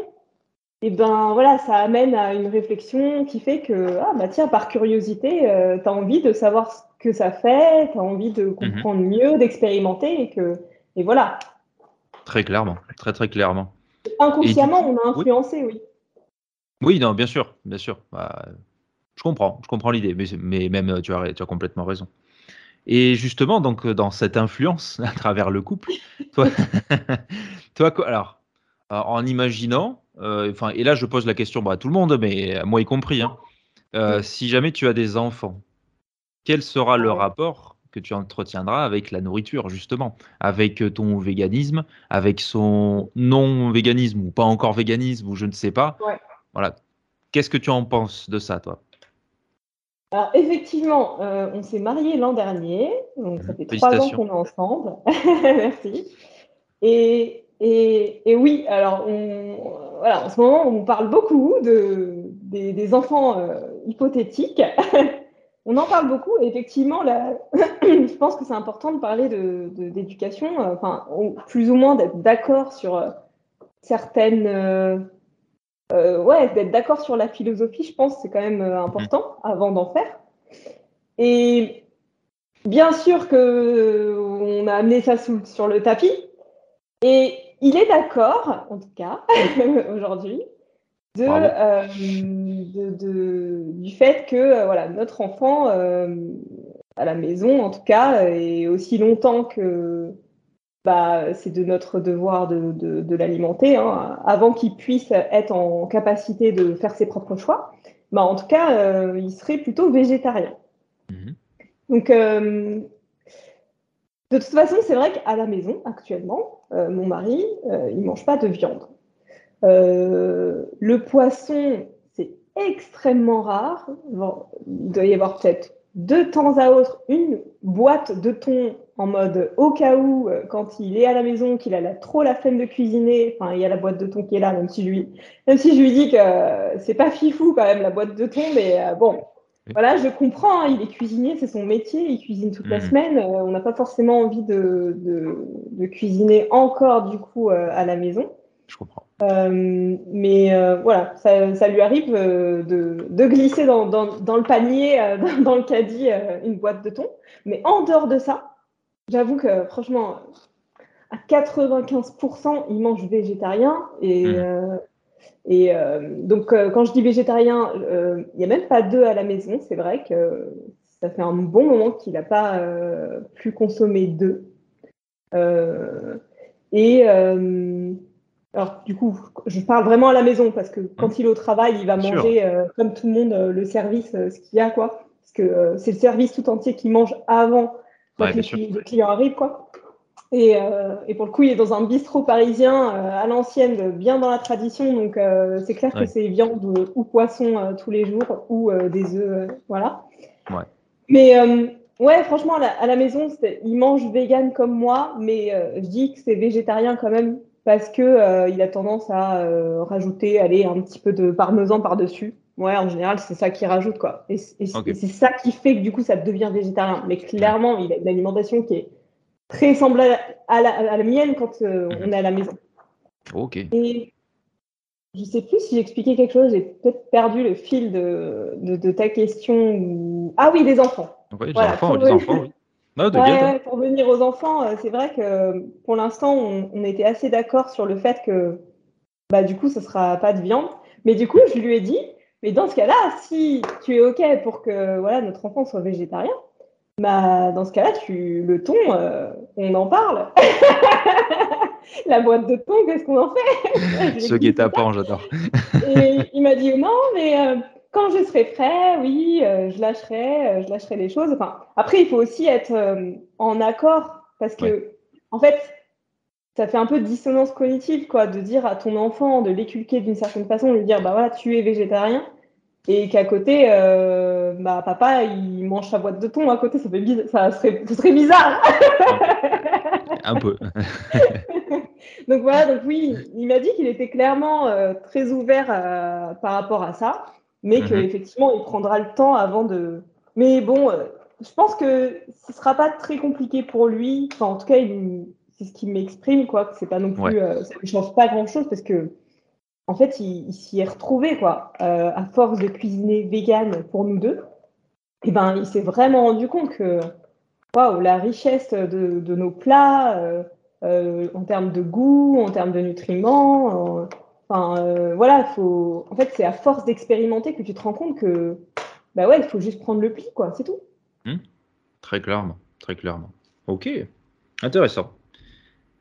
et ben voilà, ça amène à une réflexion qui fait que, ah bah tiens, par curiosité, euh, tu as envie de savoir ce que ça fait, tu as envie de mhm. comprendre mieux, d'expérimenter et que, et voilà. Très clairement, très très clairement. Inconsciemment, on a influencé, oui. Oui, non, bien sûr, bien sûr. Bah, je comprends, je comprends l'idée, mais, mais même tu as, tu as complètement raison. Et justement, donc dans cette influence [LAUGHS] à travers le couple, toi, [LAUGHS] toi alors, en imaginant, euh, enfin, et là je pose la question bah, à tout le monde, mais moi y compris, hein, euh, si jamais tu as des enfants, quel sera le rapport que tu entretiendras avec la nourriture, justement, avec ton véganisme, avec son non-véganisme ou pas encore véganisme ou je ne sais pas? Voilà. Qu'est-ce que tu en penses de ça, toi? Alors, effectivement, euh, on s'est mariés l'an dernier, donc ça fait trois ans qu'on est ensemble. [LAUGHS] Merci. Et, et, oui, alors, voilà, en ce moment, on parle beaucoup de, des, enfants euh, hypothétiques. [LAUGHS] On en parle beaucoup. effectivement, [CLEARS THROAT] je pense que c'est important de parler d'éducation, de, euh, enfin, plus ou moins d'être d'accord sur euh, certaines. Ouais, d'être d'accord sur la philosophie, je pense, c'est quand même important avant d'en faire. Et bien sûr que on a amené ça sur le tapis. Et il est d'accord, en tout cas, [LAUGHS] aujourd'hui, euh, de, de, du fait que euh, voilà, notre enfant, euh, à la maison en tout cas, et aussi longtemps que bah, c'est de notre devoir de, de l'alimenter, hein, avant qu'il puisse être en capacité de faire ses propres choix, bah, en tout cas, il serait plutôt végétarien. Mhm. Donc, de toute façon, c'est vrai qu'à la maison, actuellement, mon mari, il ne mange pas de viande. Euh, le poisson, c'est extrêmement rare. il doit y avoir peut-être de temps à autre une boîte de thon en mode au cas où, euh, quand il est à la maison, qu'il a trop la flemme de cuisiner, enfin, il y a la boîte de thon qui est là, même si je lui, même si je lui dis que euh, c'est pas fifou quand même la boîte de thon, mais bon, voilà, je comprends, hein, il est cuisinier, c'est son métier, il cuisine toute la mmh. semaine, on n'a pas forcément envie de, de, cuisiner encore du coup à la maison. Je comprends. Euh, mais euh, voilà, ça, ça, lui arrive euh, de, de, glisser dans, dans, dans, le panier, [LAUGHS] dans, le caddie, une boîte de thon. Mais en dehors de ça, j'avoue que franchement, à 95%, il mange végétarien. Et, mmh. Et donc, quand je dis végétarien, il n'y a même pas deux à la maison. C'est vrai que ça fait un bon moment qu'il n'a pas pu consommer deux. et alors, du coup, je parle vraiment à la maison parce que quand il est au travail, il va manger euh, comme tout le monde euh, le service, euh, ce qu'il y a, quoi. Parce que c'est le service tout entier qui mange avant que les, clients arrivent, quoi. Et, et, pour le coup, il est dans un bistrot parisien à l'ancienne, bien dans la tradition. Donc, c'est clair que c'est viande ou, poisson tous les jours ou des œufs, voilà. Ouais. Mais ouais, franchement, à la, à la maison, il mange vegan comme moi, mais je dis que c'est végétarien quand même parce que euh, il a tendance à euh, rajouter, aller un petit peu de parmesan par-dessus. Ouais, en général, c'est ça qui rajoute, quoi. Et, c'est ça qui fait que du coup, ça devient végétarien. Mais clairement, il a une alimentation qui est très semblable à la, mienne quand euh, on est à la maison. Ok. Et je sais plus si j'ai expliqué quelque chose, j'ai peut-être perdu le fil de, de, ta question. Ah oui, les enfants. Oui, les enfants, les enfants, oui pour venir aux enfants, euh, c'est vrai que pour l'instant, on, était assez d'accord sur le fait que bah, du coup, ce ne sera pas de viande. Mais du coup, je lui ai dit, mais dans ce cas-là, si tu es OK pour que voilà, notre enfant soit végétarien, bah, dans ce cas-là, tu, le thon, euh, on en parle. [LAUGHS] La boîte de thon, qu'est-ce qu'on en fait? [LAUGHS] Ce guet-apens, j'adore. Et il m'a dit, non, mais euh, quand je serai prêt, oui, euh, je lâcherai, je lâcherai les choses. Enfin, après, il faut aussi être en accord parce que, en fait, ça fait un peu de dissonance cognitive, quoi, de dire à ton enfant, de l'éculquer d'une certaine façon, de lui dire, bah voilà, tu es végétarien, et qu'à côté, bah papa, il mange sa boîte de thon à côté, ça, fait ça serait, ça serait bizarre. un peu. [LAUGHS] donc voilà, donc oui, il m'a dit qu'il était clairement très ouvert par rapport à ça mais mmh qu'effectivement, il prendra le temps avant de. Mais bon, euh, je pense que ce sera pas très compliqué pour lui. Enfin, en tout cas, c'est ce qu'il m'exprime, quoi. Que c'est pas non plus, euh, ça ne change pas grand chose parce que, en fait, il, s'y est retrouvé, quoi. Euh, à force de cuisiner vegan pour nous deux, et eh ben, il s'est vraiment rendu compte que, waouh, la richesse de, nos plats, euh, en termes de goût, en termes de nutriments. Enfin, voilà, faut. En fait, c'est à force d'expérimenter que tu te rends compte que, bah ouais, il faut juste prendre le pli, quoi. C'est tout. Hmm. Très clairement, très clairement. Ok, intéressant.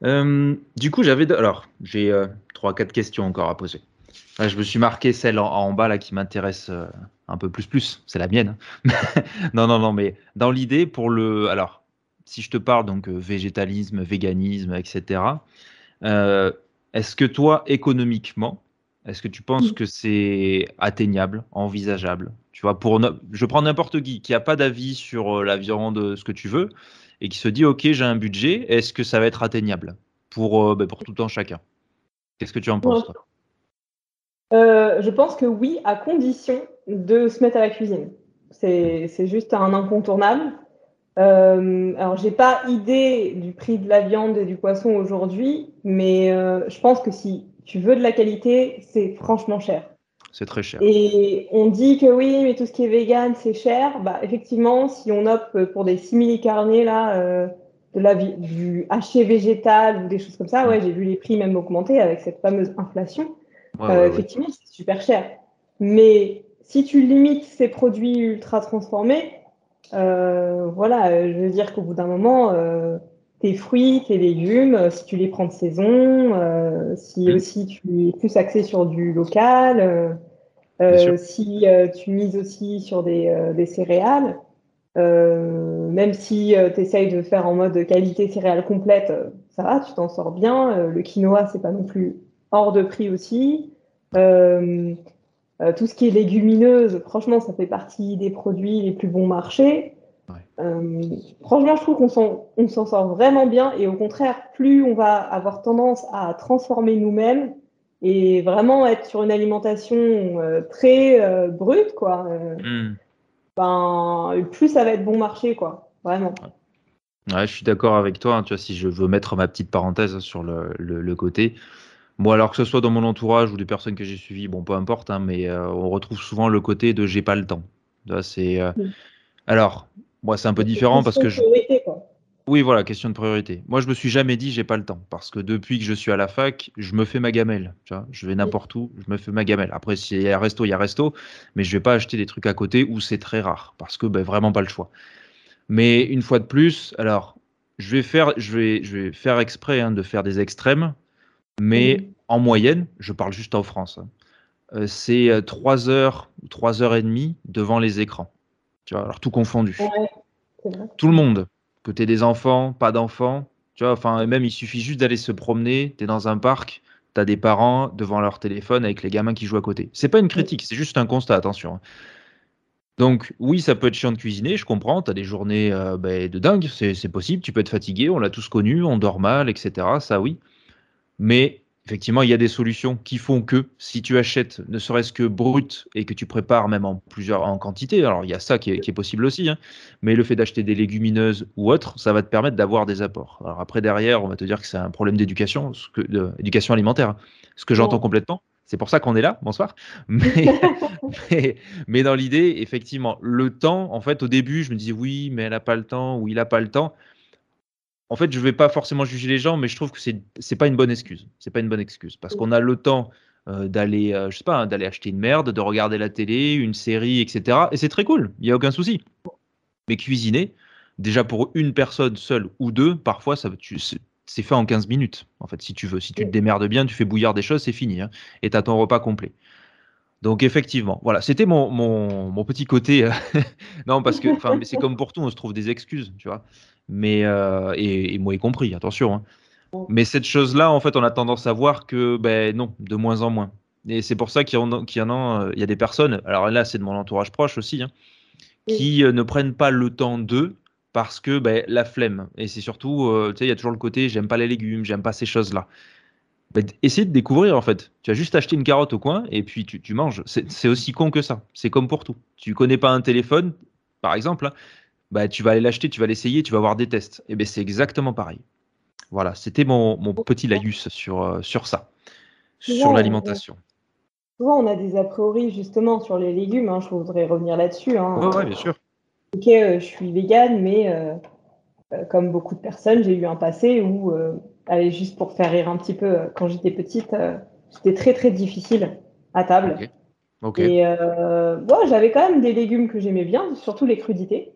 Euh, du coup, j'avais alors j'ai euh, trois, quatre questions encore à poser. je me suis marqué celle en, bas là qui m'intéresse euh, un peu plus plus. C'est la mienne. Hein. [LAUGHS] non, non, non, mais dans l'idée pour le alors si je te parle donc végétalisme, véganisme, etc. Est-ce que toi économiquement est-ce que tu penses que c'est atteignable, envisageable? Tu vois, pour je prends n'importe qui qui n'a pas d'avis sur euh, la viande, ce que tu veux, et qui se dit ok, j'ai un budget. Est-ce que ça va être atteignable pour euh, ben, pour tout le temps chacun? Qu'est-ce que tu en penses euh, Je pense que oui, à condition de se mettre à la cuisine. C'est juste un incontournable. Euh, alors, j'ai pas idée du prix de la viande et du poisson aujourd'hui, mais je pense que si tu veux de la qualité, c'est franchement cher. C'est très cher. Et on dit que oui, mais tout ce qui est vegan, c'est cher. Bah, effectivement, si on opte pour des simili carnés, là, euh, de la, du haché végétal ou des choses comme ça, ouais, j'ai vu les prix même augmenter avec cette fameuse inflation. Euh, effectivement, c'est super cher. Mais si tu limites ces produits ultra transformés, euh, voilà, je veux dire qu'au bout d'un moment, tes fruits, tes légumes, euh, si tu les prends de saison, euh, si aussi tu es plus axé sur du local, euh, si tu mises aussi sur des, des céréales, même si tu essayes de faire en mode qualité céréales complète, ça va, tu t'en sors bien. le quinoa, c'est pas non plus hors de prix aussi. tout ce qui est légumineuse, franchement, ça fait partie des produits les plus bons marchés. Euh, franchement, je trouve qu'on s'en sort vraiment bien et au contraire, plus on va avoir tendance à transformer nous-mêmes et vraiment être sur une alimentation euh, très euh, brute, quoi. Hmm. Ben, plus ça va être bon marché, quoi. Vraiment. Ouais, je suis d'accord avec toi. Hein, tu vois, si je veux mettre ma petite parenthèse sur le, le, côté, Bon, alors que ce soit dans mon entourage ou des personnes que j'ai suivies, bon, peu importe, hein, mais on retrouve souvent le côté de j'ai pas le temps. C'est. Alors, moi, c'est un peu différent parce que je. Oui, voilà, question de priorité. Moi, je me suis jamais dit j'ai pas le temps parce que depuis que je suis à la fac, je me fais ma gamelle. Tu vois je vais n'importe où, je me fais ma gamelle. Après, s'il y a resto, il y a resto, mais je vais pas acheter des trucs à côté où c'est très rare parce que ben, vraiment pas le choix. Mais une fois de plus, alors je vais faire, je vais, je vais faire exprès hein, de faire des extrêmes, mais en moyenne, je parle juste en France, hein, euh, c'est 3 euh, heures ou 3 heures et demie devant les écrans. Tu vois, alors tout confondu. tout le monde. Que tu des enfants, pas d'enfants. Tu vois, enfin, même il suffit juste d'aller se promener. Tu es dans un parc, tu as des parents devant leur téléphone avec les gamins qui jouent à côté. C'est pas une critique, c'est juste un constat, attention. Hein. Donc, oui, ça peut être chiant de cuisiner, je comprends. Tu as des journées euh, ben, de dingue, c'est possible. Tu peux être fatigué, on l'a tous connu, on dort mal, etc. Ça, oui. Mais effectivement, il y a des solutions qui font que si tu achètes ne serait-ce que brut et que tu prépares même en plusieurs en quantité, alors il y a ça qui est, possible aussi, hein, mais le fait d'acheter des légumineuses ou autre, ça va te permettre d'avoir des apports. Alors après derrière, on va te dire que c'est un problème d'éducation, d'éducation alimentaire, hein. ce que j'entends complètement. C'est pour ça qu'on est là, bonsoir. [LAUGHS] Mais, mais, dans l'idée, effectivement, le temps, en fait, au début, je me disais oui, mais elle n'a pas le temps ou il n'a pas le temps en fait, je ne vais pas forcément juger les gens, mais je trouve que c'est n'est pas une bonne excuse. C'est pas une bonne excuse parce qu'on a le temps euh, d'aller, euh, je sais pas, hein, d'aller acheter une merde, de regarder la télé, une série, etc. Et c'est très cool. Il y a aucun souci. Mais cuisiner, déjà pour une personne seule ou deux, parfois ça, c'est fait en 15 minutes. En fait, si tu veux, si tu te démerdes bien, tu fais bouillir des choses, c'est fini, hein, et tu as ton repas complet. Donc effectivement, voilà, c'était mon, mon, petit côté. Euh, [LAUGHS] non, parce que c'est comme pour tout, on se trouve des excuses, tu vois. Mais euh, et, moi y compris, attention. Hein. Mais cette chose-là, en fait, on a tendance à voir que ben non, de moins en moins. Et c'est pour ça qu'il y, en a, euh, il y a des personnes, alors là c'est de mon entourage proche aussi, hein, qui ne prennent pas le temps d'eux parce que ben, la flemme. Et c'est surtout, tu sais, il y a toujours le côté j'aime pas les légumes, j'aime pas ces choses-là. Bah, essayer de découvrir en fait. Tu as juste acheté une carotte au coin et puis tu, manges. C'est aussi con que ça. C'est comme pour tout. Tu connais pas un téléphone, par exemple, hein, bah, tu vas aller l'acheter, tu vas l'essayer, tu vas avoir des tests. Et eh bien, c'est exactement pareil. Voilà, c'était mon, mon, petit laïus sur, euh, sur ça, sur l'alimentation. Souvent, on a des a priori justement sur les légumes. Hein, je voudrais revenir là-dessus. Hein. Oui, bien sûr. Ok, euh, je suis végane, mais comme beaucoup de personnes, j'ai eu un passé où, allez, juste pour faire rire un petit peu, quand j'étais petite, c'était très très difficile à table. Et euh, j'avais quand même des légumes que j'aimais bien, surtout les crudités.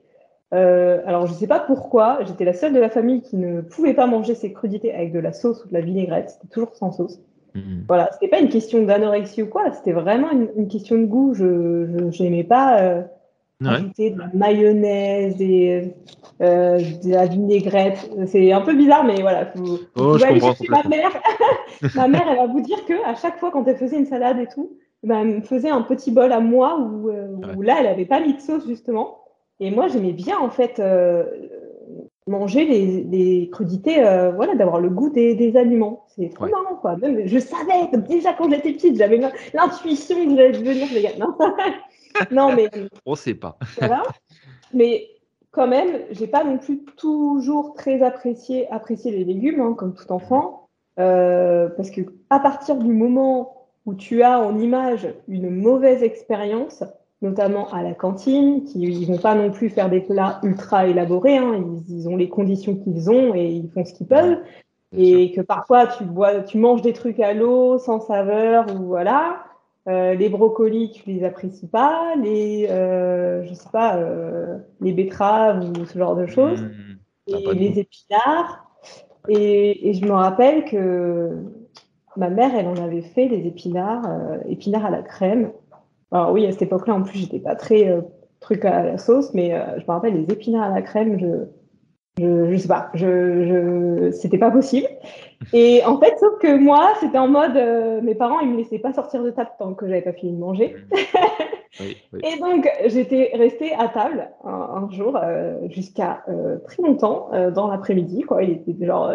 Euh, alors, je ne sais pas pourquoi, j'étais la seule de la famille qui ne pouvait pas manger ces crudités avec de la sauce ou de la vinaigrette. C'était toujours sans sauce. Mmh. Voilà, c'était pas une question d'anorexie ou quoi, c'était vraiment une, question de goût. Je n'aimais pas euh, ajouter de la mayonnaise, et euh, de la vinaigrette. C'est un peu bizarre, mais voilà. Faut, oh, je comprends ma mère. [LAUGHS] ma mère, elle va vous dire que à chaque fois quand elle faisait une salade et tout, ben, elle me faisait un petit bol à moi où, euh, là, elle n'avait pas mis de sauce justement. Et moi, j'aimais bien en fait euh, manger les, crudités, euh, voilà, d'avoir le goût des, aliments. C'est trop marrant, quoi. Même, je savais, déjà quand j'étais petite, j'avais l'intuition que j'allais devenir végane. [LAUGHS] Non, mais. [LAUGHS] On sait pas. Mais quand même, j'ai pas non plus toujours très apprécié, apprécié les légumes, hein, comme tout enfant, parce que à partir du moment où tu as en image une mauvaise expérience, notamment à la cantine, qui ils vont pas non plus faire des plats ultra élaborés, hein. ils, ont les conditions qu'ils ont et ils font ce qu'ils peuvent, et que parfois tu bois, tu manges des trucs à l'eau sans saveur ou voilà. Euh, les brocolis, tu les apprécies pas, les, euh, je sais pas, euh, les betteraves ou ce genre de choses, mmh, et les épinards. Et, et, je me rappelle que ma mère, elle en avait fait des épinards, épinards à la crème. Alors oui, à cette époque-là, en plus, j'étais pas très euh, truc à la sauce, mais euh, je me rappelle les épinards à la crème, je, je, je sais pas, je, je c'était pas possible. Et en fait, sauf que moi, c'était en mode, euh, mes parents, ils me laissaient pas sortir de table tant que j'avais pas fini de manger. [LAUGHS] Et donc, j'étais restée à table un, jour jusqu'à très longtemps dans l'après-midi, quoi. Il était genre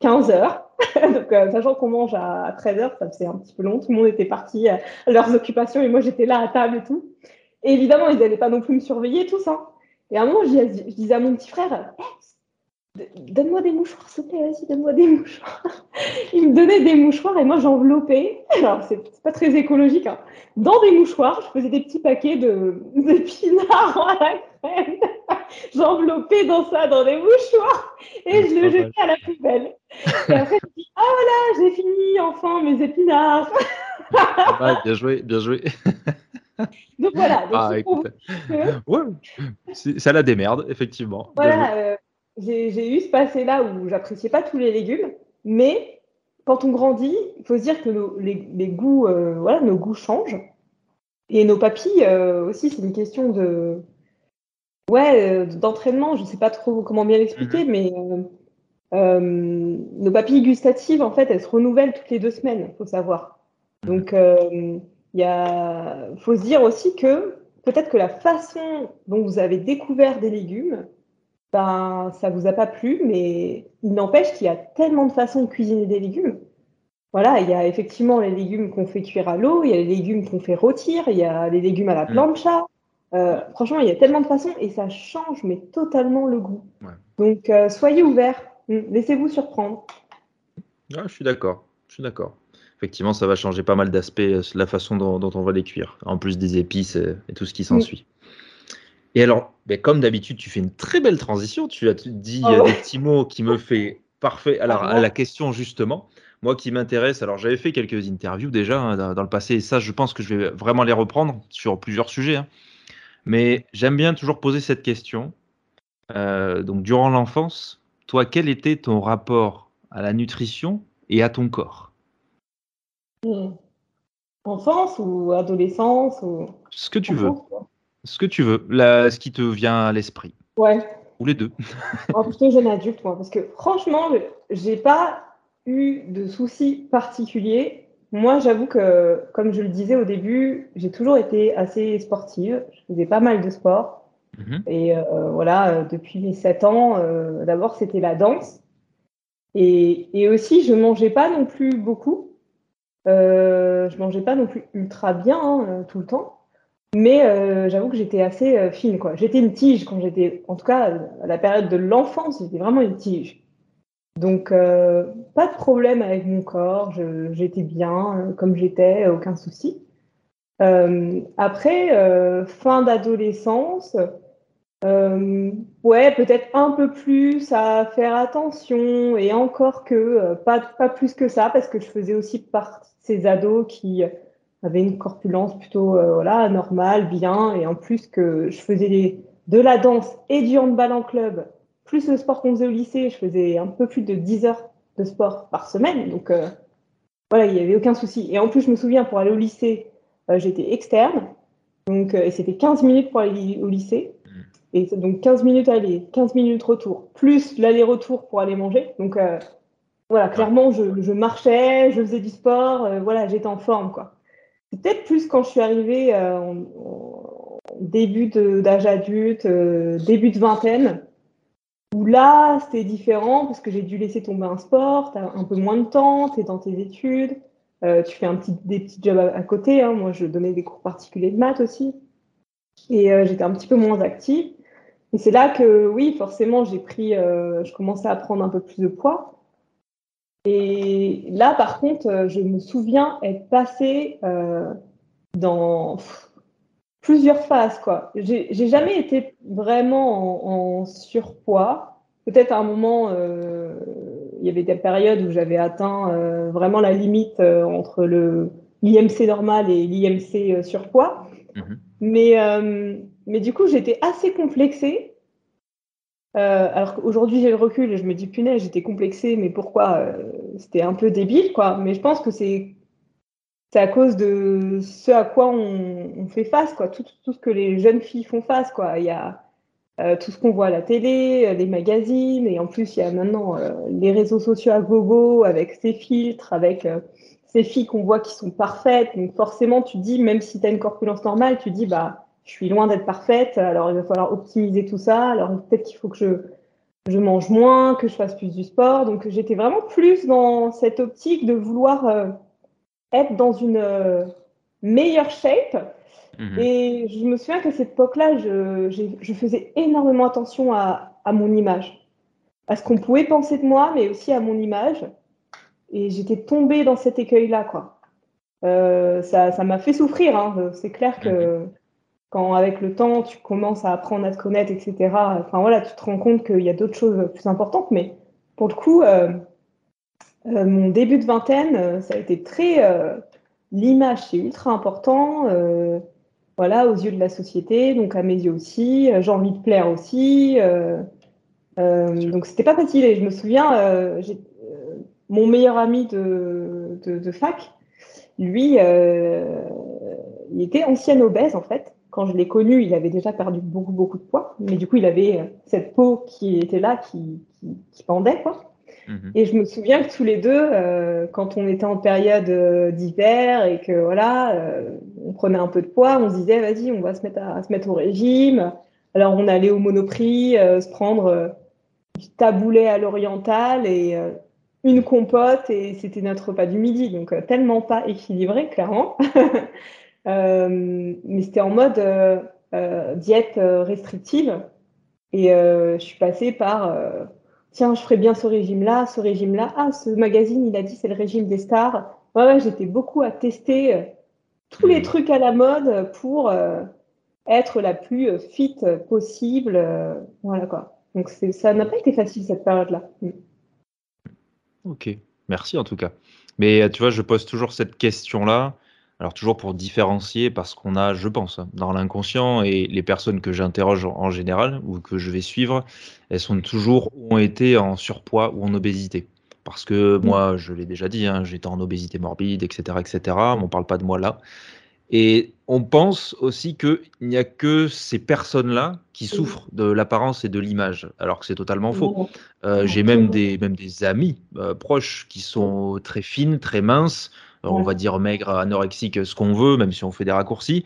15 heures. [LAUGHS] Donc, euh, sachant qu'on mange à 13 heures, ça faisait un petit peu long. Tout le monde était parti à leurs occupations et moi, j'étais là à table et tout. Et évidemment, ils n'allaient pas non plus me surveiller, tout ça. Et à un moment, je, disais à mon petit frère, donne-moi des mouchoirs, s'il te plaît, vas-y, donne-moi des [LAUGHS] mouchoirs. Il me donnait des mouchoirs et moi j'enveloppais, [LAUGHS] alors c'est pas très écologique, hein. dans des mouchoirs, je faisais des petits paquets de d'épinards à la crème. [LAUGHS] J'enveloppais dans ça, dans des mouchoirs, et je le jetais à la poubelle. Et après, je dis, ah voilà, j'ai fini enfin mes épinards. Ah, bien joué, bien joué. Donc voilà. Donc ah, écoute. Ouais, ça la démerde, effectivement. Voilà, j'ai eu ce passé-là où j'appréciais pas tous les légumes, mais quand on grandit, il faut se dire que les, goûts, euh, voilà, nos goûts changent. Et nos papilles euh, aussi, c'est une question de, ouais, euh, d'entraînement. Je sais pas trop comment bien l'expliquer, mhm. mais nos papilles gustatives, en fait, elles se renouvellent toutes les deux semaines, faut savoir. Mhm. Donc, il faut se dire aussi que peut-être que la façon dont vous avez découvert des légumes ben, ça vous a pas plu, mais il n'empêche qu'il y a tellement de façons de cuisiner des légumes. Voilà, il y a effectivement les légumes qu'on fait cuire à l'eau, il y a les légumes qu'on fait rôtir, il y a les légumes à la mm. plancha. Euh, franchement, il y a tellement de façons et ça change mais totalement le goût. Donc, euh, soyez ouverts, mm, laissez-vous surprendre. Ah, je suis d'accord, je suis d'accord. Effectivement, ça va changer pas mal d'aspects, euh, la façon dont, on va les cuire, en plus des épices et, tout ce qui s'ensuit. Et alors, ben, comme d'habitude, tu fais une très belle transition. Tu as dit oh. des petits mots qui me fait parfait. Alors, à la question justement, moi qui m'intéresse, alors j'avais fait quelques interviews déjà hein, dans, le passé, et ça, je pense que je vais vraiment les reprendre sur plusieurs sujets. Hein. Mais j'aime bien toujours poser cette question. Euh, donc, durant l'enfance, toi, quel était ton rapport à la nutrition et à ton corps? Enfance ou adolescence ou... Ce que tu veux. Ce que tu veux, ce qui te vient à l'esprit. Ouais. Ou les deux. [LAUGHS] en plutôt jeune adulte, moi, parce que franchement, j'ai pas eu de soucis particuliers. Moi, j'avoue que, comme je le disais au début, j'ai toujours été assez sportive. Je faisais pas mal de sport. Mhm. Et euh, voilà, euh, depuis mes 7 ans, euh, d'abord, c'était la danse. Et, et, aussi, je mangeais pas non plus beaucoup. je mangeais pas non plus ultra bien hein, tout le temps. Mais euh, j'avoue que j'étais assez euh, fine, quoi. J'étais une tige quand j'étais, en tout cas, à la période de l'enfance, j'étais vraiment une tige. Donc, euh, pas de problème avec mon corps, j'étais bien comme j'étais, aucun souci. après, fin d'adolescence, ouais, peut-être un peu plus à faire attention, et encore que, pas, pas plus que ça, parce que je faisais aussi partie de ces ados qui avait une corpulence plutôt euh, voilà, normale, bien, et en plus que je faisais de la danse et du handball en club, plus le sport qu'on faisait au lycée, je faisais un peu plus de 10 heures de sport par semaine, donc euh, voilà, il n'y avait aucun souci. Et en plus, je me souviens, pour aller au lycée, euh, j'étais externe, donc, et c'était 15 minutes pour aller au lycée, et donc 15 minutes aller, 15 minutes retour, plus l'aller-retour pour aller manger, donc voilà, clairement, je, je, marchais, je faisais du sport, voilà, j'étais en forme, quoi. Peut-être plus quand je suis arrivée euh, en, début d'âge adulte, euh, début de vingtaine, où là, c'était différent parce que j'ai dû laisser tomber un sport, tu as un peu moins de temps, tu es dans tes études, euh, tu fais un petit, des petits jobs à, côté. Hein. Moi, je donnais des cours particuliers de maths aussi. Et j'étais un petit peu moins active. Et c'est là que, oui, forcément, j'ai pris, je commençais à prendre un peu plus de poids. Et là, par contre, euh, je me souviens être passée euh, dans plusieurs phases. quoi. J'ai jamais été vraiment en, surpoids. Peut-être à un moment, euh, il y avait des périodes où j'avais atteint vraiment la limite entre le l'IMC normal et l'IMC surpoids. Mhm. Mais, mais du coup, j'étais assez complexée euh, alors qu'aujourd'hui j'ai le recul et je me dis punaise j'étais complexée mais pourquoi euh, c'était un peu débile quoi. Mais je pense que c'est à cause de ce à quoi on, fait face quoi. Tout, tout, ce que les jeunes filles font face quoi. Il y a euh, tout ce qu'on voit à la télé les magazines et en plus il y a maintenant les réseaux sociaux à gogo avec ces filtres avec ces filles qu'on voit qui sont parfaites. Donc forcément tu dis même si tu as une corpulence normale tu dis bah je suis loin d'être parfaite, alors il va falloir optimiser tout ça. Alors peut-être qu'il faut que je, je mange moins, que je fasse plus du sport. Donc j'étais vraiment plus dans cette optique de vouloir euh, être dans une euh, meilleure shape. Mhm. Et je me souviens qu'à cette époque-là, je, je, faisais énormément attention à, à mon image, à ce qu'on pouvait penser de moi, mais aussi à mon image. Et j'étais tombée dans cet écueil-là, quoi. Euh, ça m'a fait souffrir. Hein. C'est clair que mhm quand avec le temps tu commences à apprendre à te connaître, etc. Enfin voilà, tu te rends compte qu'il y a d'autres choses plus importantes. Mais pour le coup, euh, euh, mon début de vingtaine, euh, ça a été très l'image, c'est ultra important. voilà, aux yeux de la société, donc à mes yeux aussi. J'ai envie de plaire aussi. donc c'était pas facile. Et je me souviens, mon meilleur ami de, de, fac, lui, il était ancien obèse en fait quand je l'ai connu, il avait déjà perdu beaucoup, beaucoup de poids. Mais du coup, il avait euh, cette peau qui était là, qui, qui, pendait, quoi. Mhm. Et je me souviens que tous les deux, euh, quand on était en période euh, d'hiver et que voilà, on prenait un peu de poids, on se disait vas-y, on va se mettre à, se mettre au régime. Alors on allait au Monoprix se prendre du taboulet à l'oriental et une compote et c'était notre repas du midi. Donc tellement pas équilibré, clairement. [LAUGHS] Euh, mais c'était en mode euh, euh, diète restrictive. Et je suis passée par tiens, je ferais bien ce régime-là, ce régime-là. Ah, ce magazine, il a dit c'est le régime des stars. Ouais, j'étais beaucoup à tester tous les hmm. trucs à la mode pour être la plus fit possible. voilà quoi. Donc ça n'a pas été facile cette période-là. Hmm. Ok, merci en tout cas. Mais tu vois, je pose toujours cette question-là. Alors toujours pour différencier, parce qu'on a, je pense, dans l'inconscient et les personnes que j'interroge en général ou que je vais suivre, elles sont toujours ont été en surpoids ou en obésité. Parce que mmh. moi, je l'ai déjà dit, hein, j'étais en obésité morbide, etc., etc. On ne parle pas de moi là. Et on pense aussi qu'il n'y a que ces personnes-là qui mmh. souffrent de l'apparence et de l'image, alors que c'est totalement faux. Euh, j'ai même des, même des amis euh, proches qui sont très fines, très minces, on va dire maigre, anorexique, ce qu'on veut, même si on fait des raccourcis,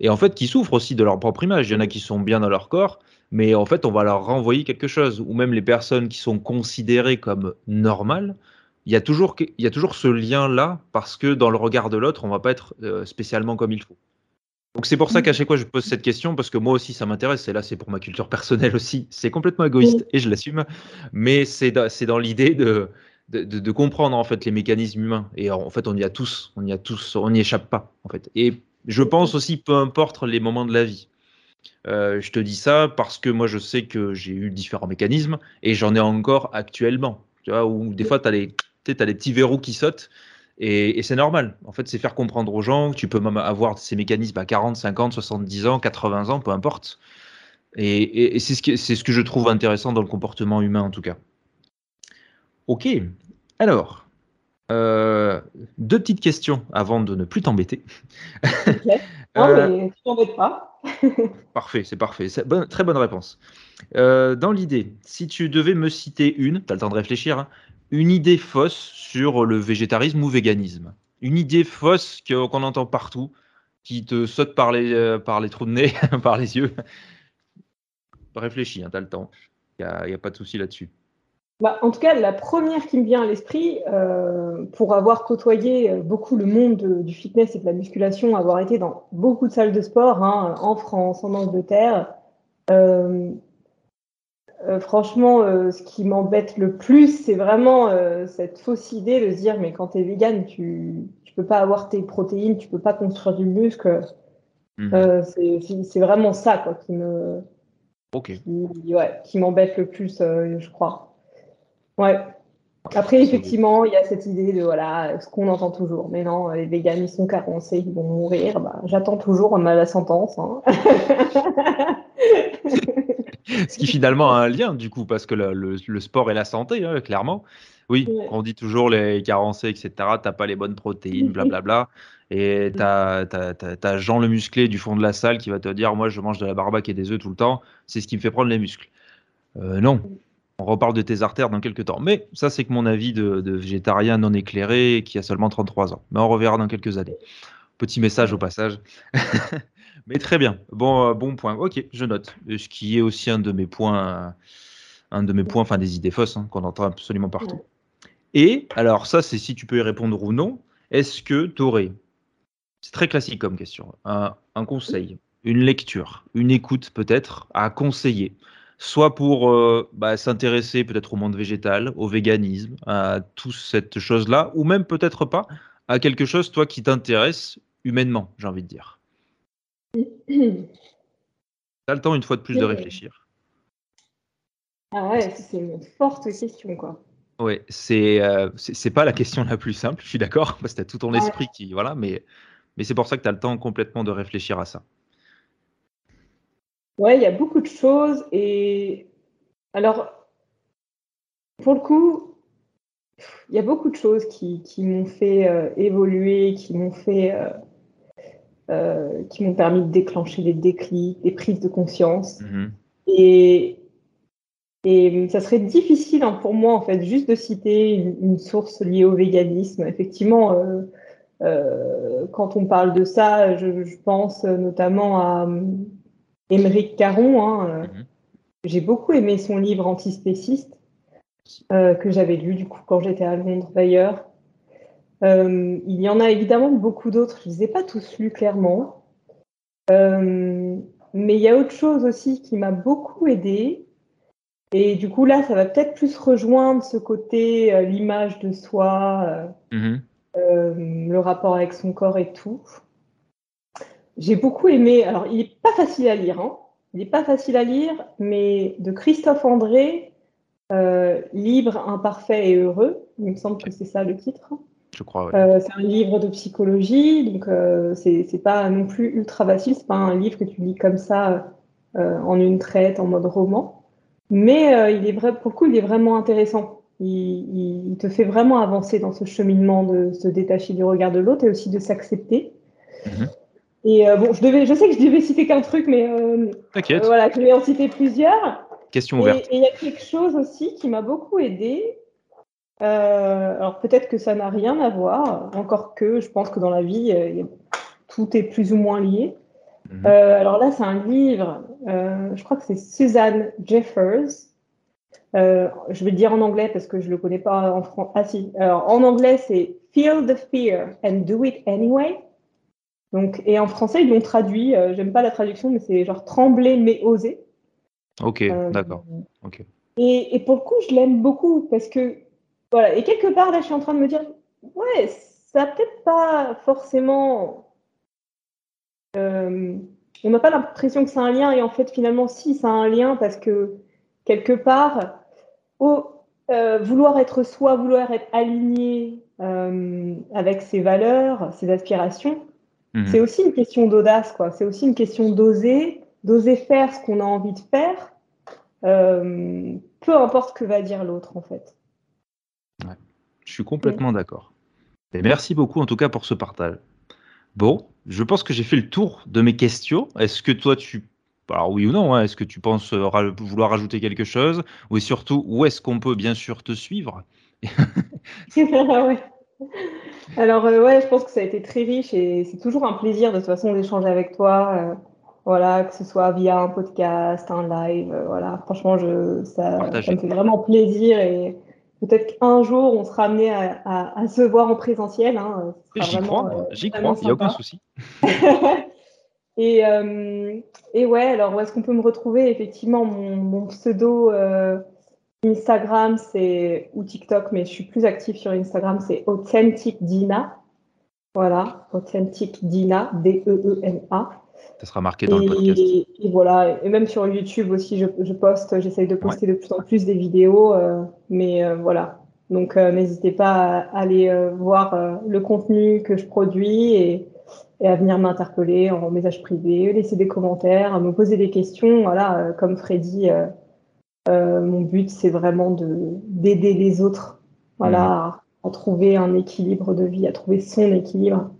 et en fait qui souffrent aussi de leur propre image. Il y en a qui sont bien dans leur corps, mais en fait on va leur renvoyer quelque chose, ou même les personnes qui sont considérées comme normales, il y a toujours, il y a toujours ce lien-là, parce que dans le regard de l'autre, on va pas être euh, spécialement comme il faut. Donc c'est pour ça qu'à chaque fois je pose cette question parce que moi aussi ça m'intéresse. Et là c'est pour ma culture personnelle aussi. C'est complètement égoïste et je l'assume, mais c'est dans, l'idée de, de, comprendre en fait les mécanismes humains et en fait on y a tous, on y a tous, on n'y échappe pas en fait. Et je pense aussi peu importe les moments de la vie. Euh, je te dis ça parce que moi je sais que j'ai eu différents mécanismes et j'en ai encore actuellement. Tu vois, où des fois tu as, les, as des petits verrous qui sautent et, c'est normal. En fait, c'est faire comprendre aux gens que tu peux même avoir ces mécanismes à 40, 50, 70 ans, 80 ans, peu importe. Et, c'est ce, ce, que je trouve intéressant dans le comportement humain, en tout cas. Ok. Alors, euh, deux petites questions avant de ne plus t'embêter. [LAUGHS] Non, euh, mais tu t'embêtes pas. [LAUGHS] parfait, c'est parfait. très bonne réponse. Euh, dans l'idée, si tu devais me citer une, tu as le temps de réfléchir, hein, une idée fausse sur le végétarisme ou véganisme? Une idée fausse qu'on entend partout, qui te saute par les, par les trous de nez, [LAUGHS] par les yeux? Réfléchis, hein, tu as le temps. Il n'y a, pas de souci là-dessus. Bah, en tout cas, la première qui me vient à l'esprit, euh, pour avoir côtoyé euh, beaucoup le monde du fitness et de la musculation, avoir été dans beaucoup de salles de sport, hein, en France, en Angleterre, euh, franchement, euh, ce qui m'embête le plus, c'est vraiment euh, cette fausse idée de se dire, mais quand tu es vegan, tu ne peux pas avoir tes protéines, tu peux pas construire du muscle. Mhm. c'est vraiment ça quoi, qui me qui, m'embête le plus, je crois. Ouais. Après, effectivement, il y a cette idée de voilà, ce qu'on entend toujours. Mais non, les végans, ils sont carencés, ils vont mourir. Bah, J'attends toujours la sentence. Hein. [LAUGHS] Ce qui finalement a un lien, du coup, parce que le, sport et la santé, hein, clairement. Oui, on dit toujours les carencés, etc. T'as pas les bonnes protéines, [LAUGHS] blablabla. Et t'as as, Jean le musclé du fond de la salle qui va te dire Moi, je mange de la barbaque et des œufs tout le temps, c'est ce qui me fait prendre les muscles. Euh, non, on reparle de tes artères dans quelques temps. Mais ça, c'est que mon avis de, de, végétarien non éclairé qui a seulement 33 ans. Mais on reverra dans quelques années. Petit message au passage. [LAUGHS] Mais très bien. Bon, euh, bon point. Ok, je note. Ce qui est aussi un de mes points, un de mes points, enfin des idées fausses hein, qu'on entend absolument partout. Et alors ça, c'est si tu peux y répondre ou non. Est-ce que tu aurais, c'est très classique comme question, un, conseil, une lecture, une écoute peut-être à conseiller, soit pour euh, bah, s'intéresser peut-être au monde végétal, au véganisme, à toute cette chose-là, ou même peut-être pas à quelque chose toi qui t'intéresse humainement, j'ai envie de dire. [COUGHS] T'as le temps une fois de plus de réfléchir. Ah ouais, c'est une forte question, quoi. Ouais, c'est euh, c'est pas la question la plus simple, je suis d'accord, parce que t'as tout ton esprit qui. Voilà, mais, mais c'est pour ça que tu as le temps complètement de réfléchir à ça. Ouais, il y a beaucoup de choses. Et alors, pour le coup, il y a beaucoup de choses qui, qui m'ont fait euh, évoluer, qui m'ont fait. Euh, euh, qui m'ont permis de déclencher des déclics, des prises de conscience. Mhm. Et, et ça serait difficile hein, pour moi, en fait, juste de citer une, source liée au véganisme. Effectivement, euh, euh, quand on parle de ça, je, pense notamment à Émeric Caron. Hein, mhm. J'ai beaucoup aimé son livre Antispéciste, que j'avais lu du coup quand j'étais à Londres d'ailleurs. Euh, il y en a évidemment beaucoup d'autres, je ne les ai pas tous lus clairement. Euh, mais il y a autre chose aussi qui m'a beaucoup aidé. Et du coup, là, ça va peut-être plus rejoindre ce côté, euh, l'image de soi, mhm. le rapport avec son corps et tout. J'ai beaucoup aimé, alors il n'est pas facile à lire, hein. il n'est pas facile à lire, mais de Christophe André, Libre, imparfait et heureux, il me semble que c'est ça le titre je crois. Euh, c'est un livre de psychologie, donc euh, c'est pas non plus ultra facile. C'est pas un livre que tu lis comme ça euh, en une traite, en mode roman. Mais il est vrai, pour le coup, il est vraiment intéressant. Il, te fait vraiment avancer dans ce cheminement de se détacher du regard de l'autre et aussi de s'accepter. Mhm. Et bon, je, devais, je sais que je devais citer qu'un truc, mais voilà, je vais en citer plusieurs. Question ouverte. Et il y a quelque chose aussi qui m'a beaucoup aidé, euh, alors peut-être que ça n'a rien à voir, encore que je pense que dans la vie, euh, tout est plus ou moins lié. Mhm. Euh, alors là, c'est un livre, je crois que c'est Suzanne Jeffers. je vais le dire en anglais parce que je ne le connais pas en français. Ah si, en anglais, c'est Feel the fear and do it anyway. Donc, et en français, ils l'ont traduit. J'aime pas la traduction, mais c'est genre trembler mais oser. Ok, d'accord. Ok. Et, et, pour le coup, je l'aime beaucoup parce que voilà. Et quelque part, là, je suis en train de me dire, ouais, ça peut-être pas forcément. Euh, on n'a pas l'impression que c'est un lien, et en fait, finalement, si, ça a un lien parce que quelque part, au, euh, vouloir être soi, vouloir être aligné euh, avec ses valeurs, ses aspirations, mhm. c'est aussi une question d'audace, quoi. C'est aussi une question d'oser, d'oser faire ce qu'on a envie de faire, peu importe ce que va dire l'autre, en fait. Je suis complètement d'accord. merci beaucoup en tout cas pour ce partage. Bon, je pense que j'ai fait le tour de mes questions. Est-ce que toi, tu... Alors oui ou non, hein, est-ce que tu penses euh, vouloir rajouter quelque chose? Ou surtout, où est-ce qu'on peut bien sûr te suivre? [LAUGHS] Alors euh, ouais, je pense que ça a été très riche et c'est toujours un plaisir de toute façon d'échanger avec toi. Euh, voilà, que ce soit via un podcast, un live, voilà. Franchement, je, ça, ça, me fait vraiment plaisir et peut-être qu'un jour, on sera amené à, se voir en présentiel. Hein. J'y crois, euh, j'y crois, il n'y a aucun souci. [LAUGHS] et, euh, et, ouais, alors où est-ce qu'on peut me retrouver? Effectivement, mon, pseudo euh, Instagram, c'est ou TikTok, mais je suis plus active sur Instagram, c'est Authentic Dina. Voilà, Authentic Dina, D-E-E-N-A. Ça sera marqué dans le podcast. Et voilà, et même sur YouTube aussi, je, poste, j'essaye de poster de plus en plus des vidéos, euh, mais euh, voilà. Donc euh, n'hésitez pas à aller voir le contenu que je produis et, à venir m'interpeller en message privé, laisser des commentaires, me poser des questions. Voilà, comme Freddy, mon but c'est vraiment d'aider les autres, voilà, mmh. à, trouver un équilibre de vie, à trouver son équilibre.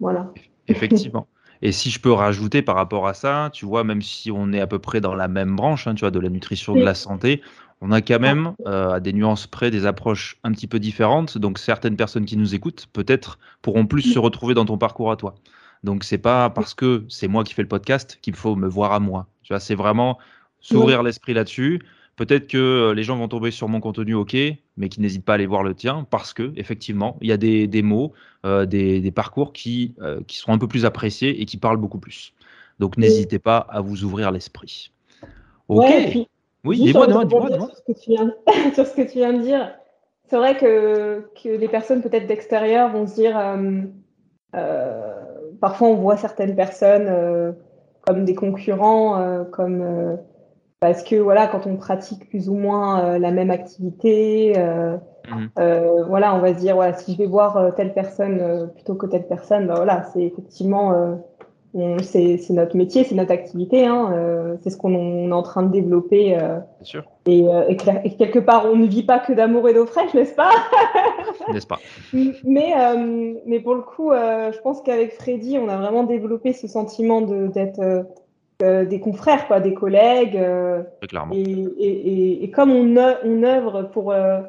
voilà. Effectivement. Et si je peux rajouter par rapport à ça, tu vois, même si on est à peu près dans la même branche, hein, tu vois, de la nutrition, de la santé, on a quand même, euh, à des nuances près, des approches un petit peu différentes. Donc, certaines personnes qui nous écoutent, peut-être, pourront plus se retrouver dans ton parcours à toi. Donc, c'est pas parce que c'est moi qui fais le podcast qu'il faut me voir à moi. Tu vois, c'est vraiment s'ouvrir l'esprit là-dessus. Peut-être que euh, les gens vont tomber sur mon contenu, ok, mais qu'ils n'hésitent pas à aller voir le tien parce que effectivement, il y a des, des mots, euh, des, des, parcours qui, euh, qui sont un peu plus appréciés et qui parlent beaucoup plus. Donc n'hésitez pas à vous ouvrir l'esprit. Ok. oui, dis-moi, dis-moi, dis-moi. Sur, [LAUGHS] sur, ce que tu viens de dire, c'est vrai que, que les personnes peut-être d'extérieur vont se dire, parfois on voit certaines personnes comme des concurrents, comme parce que voilà, quand on pratique plus ou moins euh, la même activité, euh, mhm. euh, voilà, on va se dire voilà, si je vais voir telle personne plutôt que telle personne, bah, voilà, c'est effectivement c'est notre métier, c'est notre activité, hein, c'est ce qu'on est en train de développer. sûr. Et, et, quelque part, on ne vit pas que d'amour et d'eau fraîche, n'est-ce pas? [LAUGHS] N'est-ce pas? Mais, mais pour le coup, je pense qu'avec Freddy, on a vraiment développé ce sentiment d'être euh, des confrères, quoi, des collègues. Euh, et, et, comme on, on œuvre pour, euh,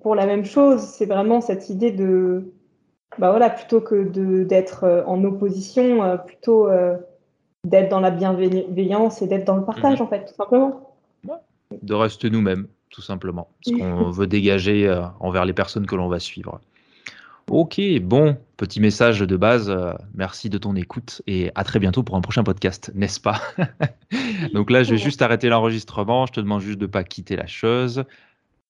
pour la même chose, c'est vraiment cette idée de, bah voilà, plutôt que d'être en opposition, plutôt d'être dans la bienveillance et d'être dans le partage, mhm. en fait, tout simplement. De rester nous-mêmes, tout simplement. Ce [LAUGHS] qu'on veut dégager envers les personnes que l'on va suivre. Ok, bon, petit message de base. Euh, merci de ton écoute et à très bientôt pour un prochain podcast, n'est-ce pas? [LAUGHS] Donc là, je vais juste arrêter l'enregistrement. Je te demande juste de ne pas quitter la chose.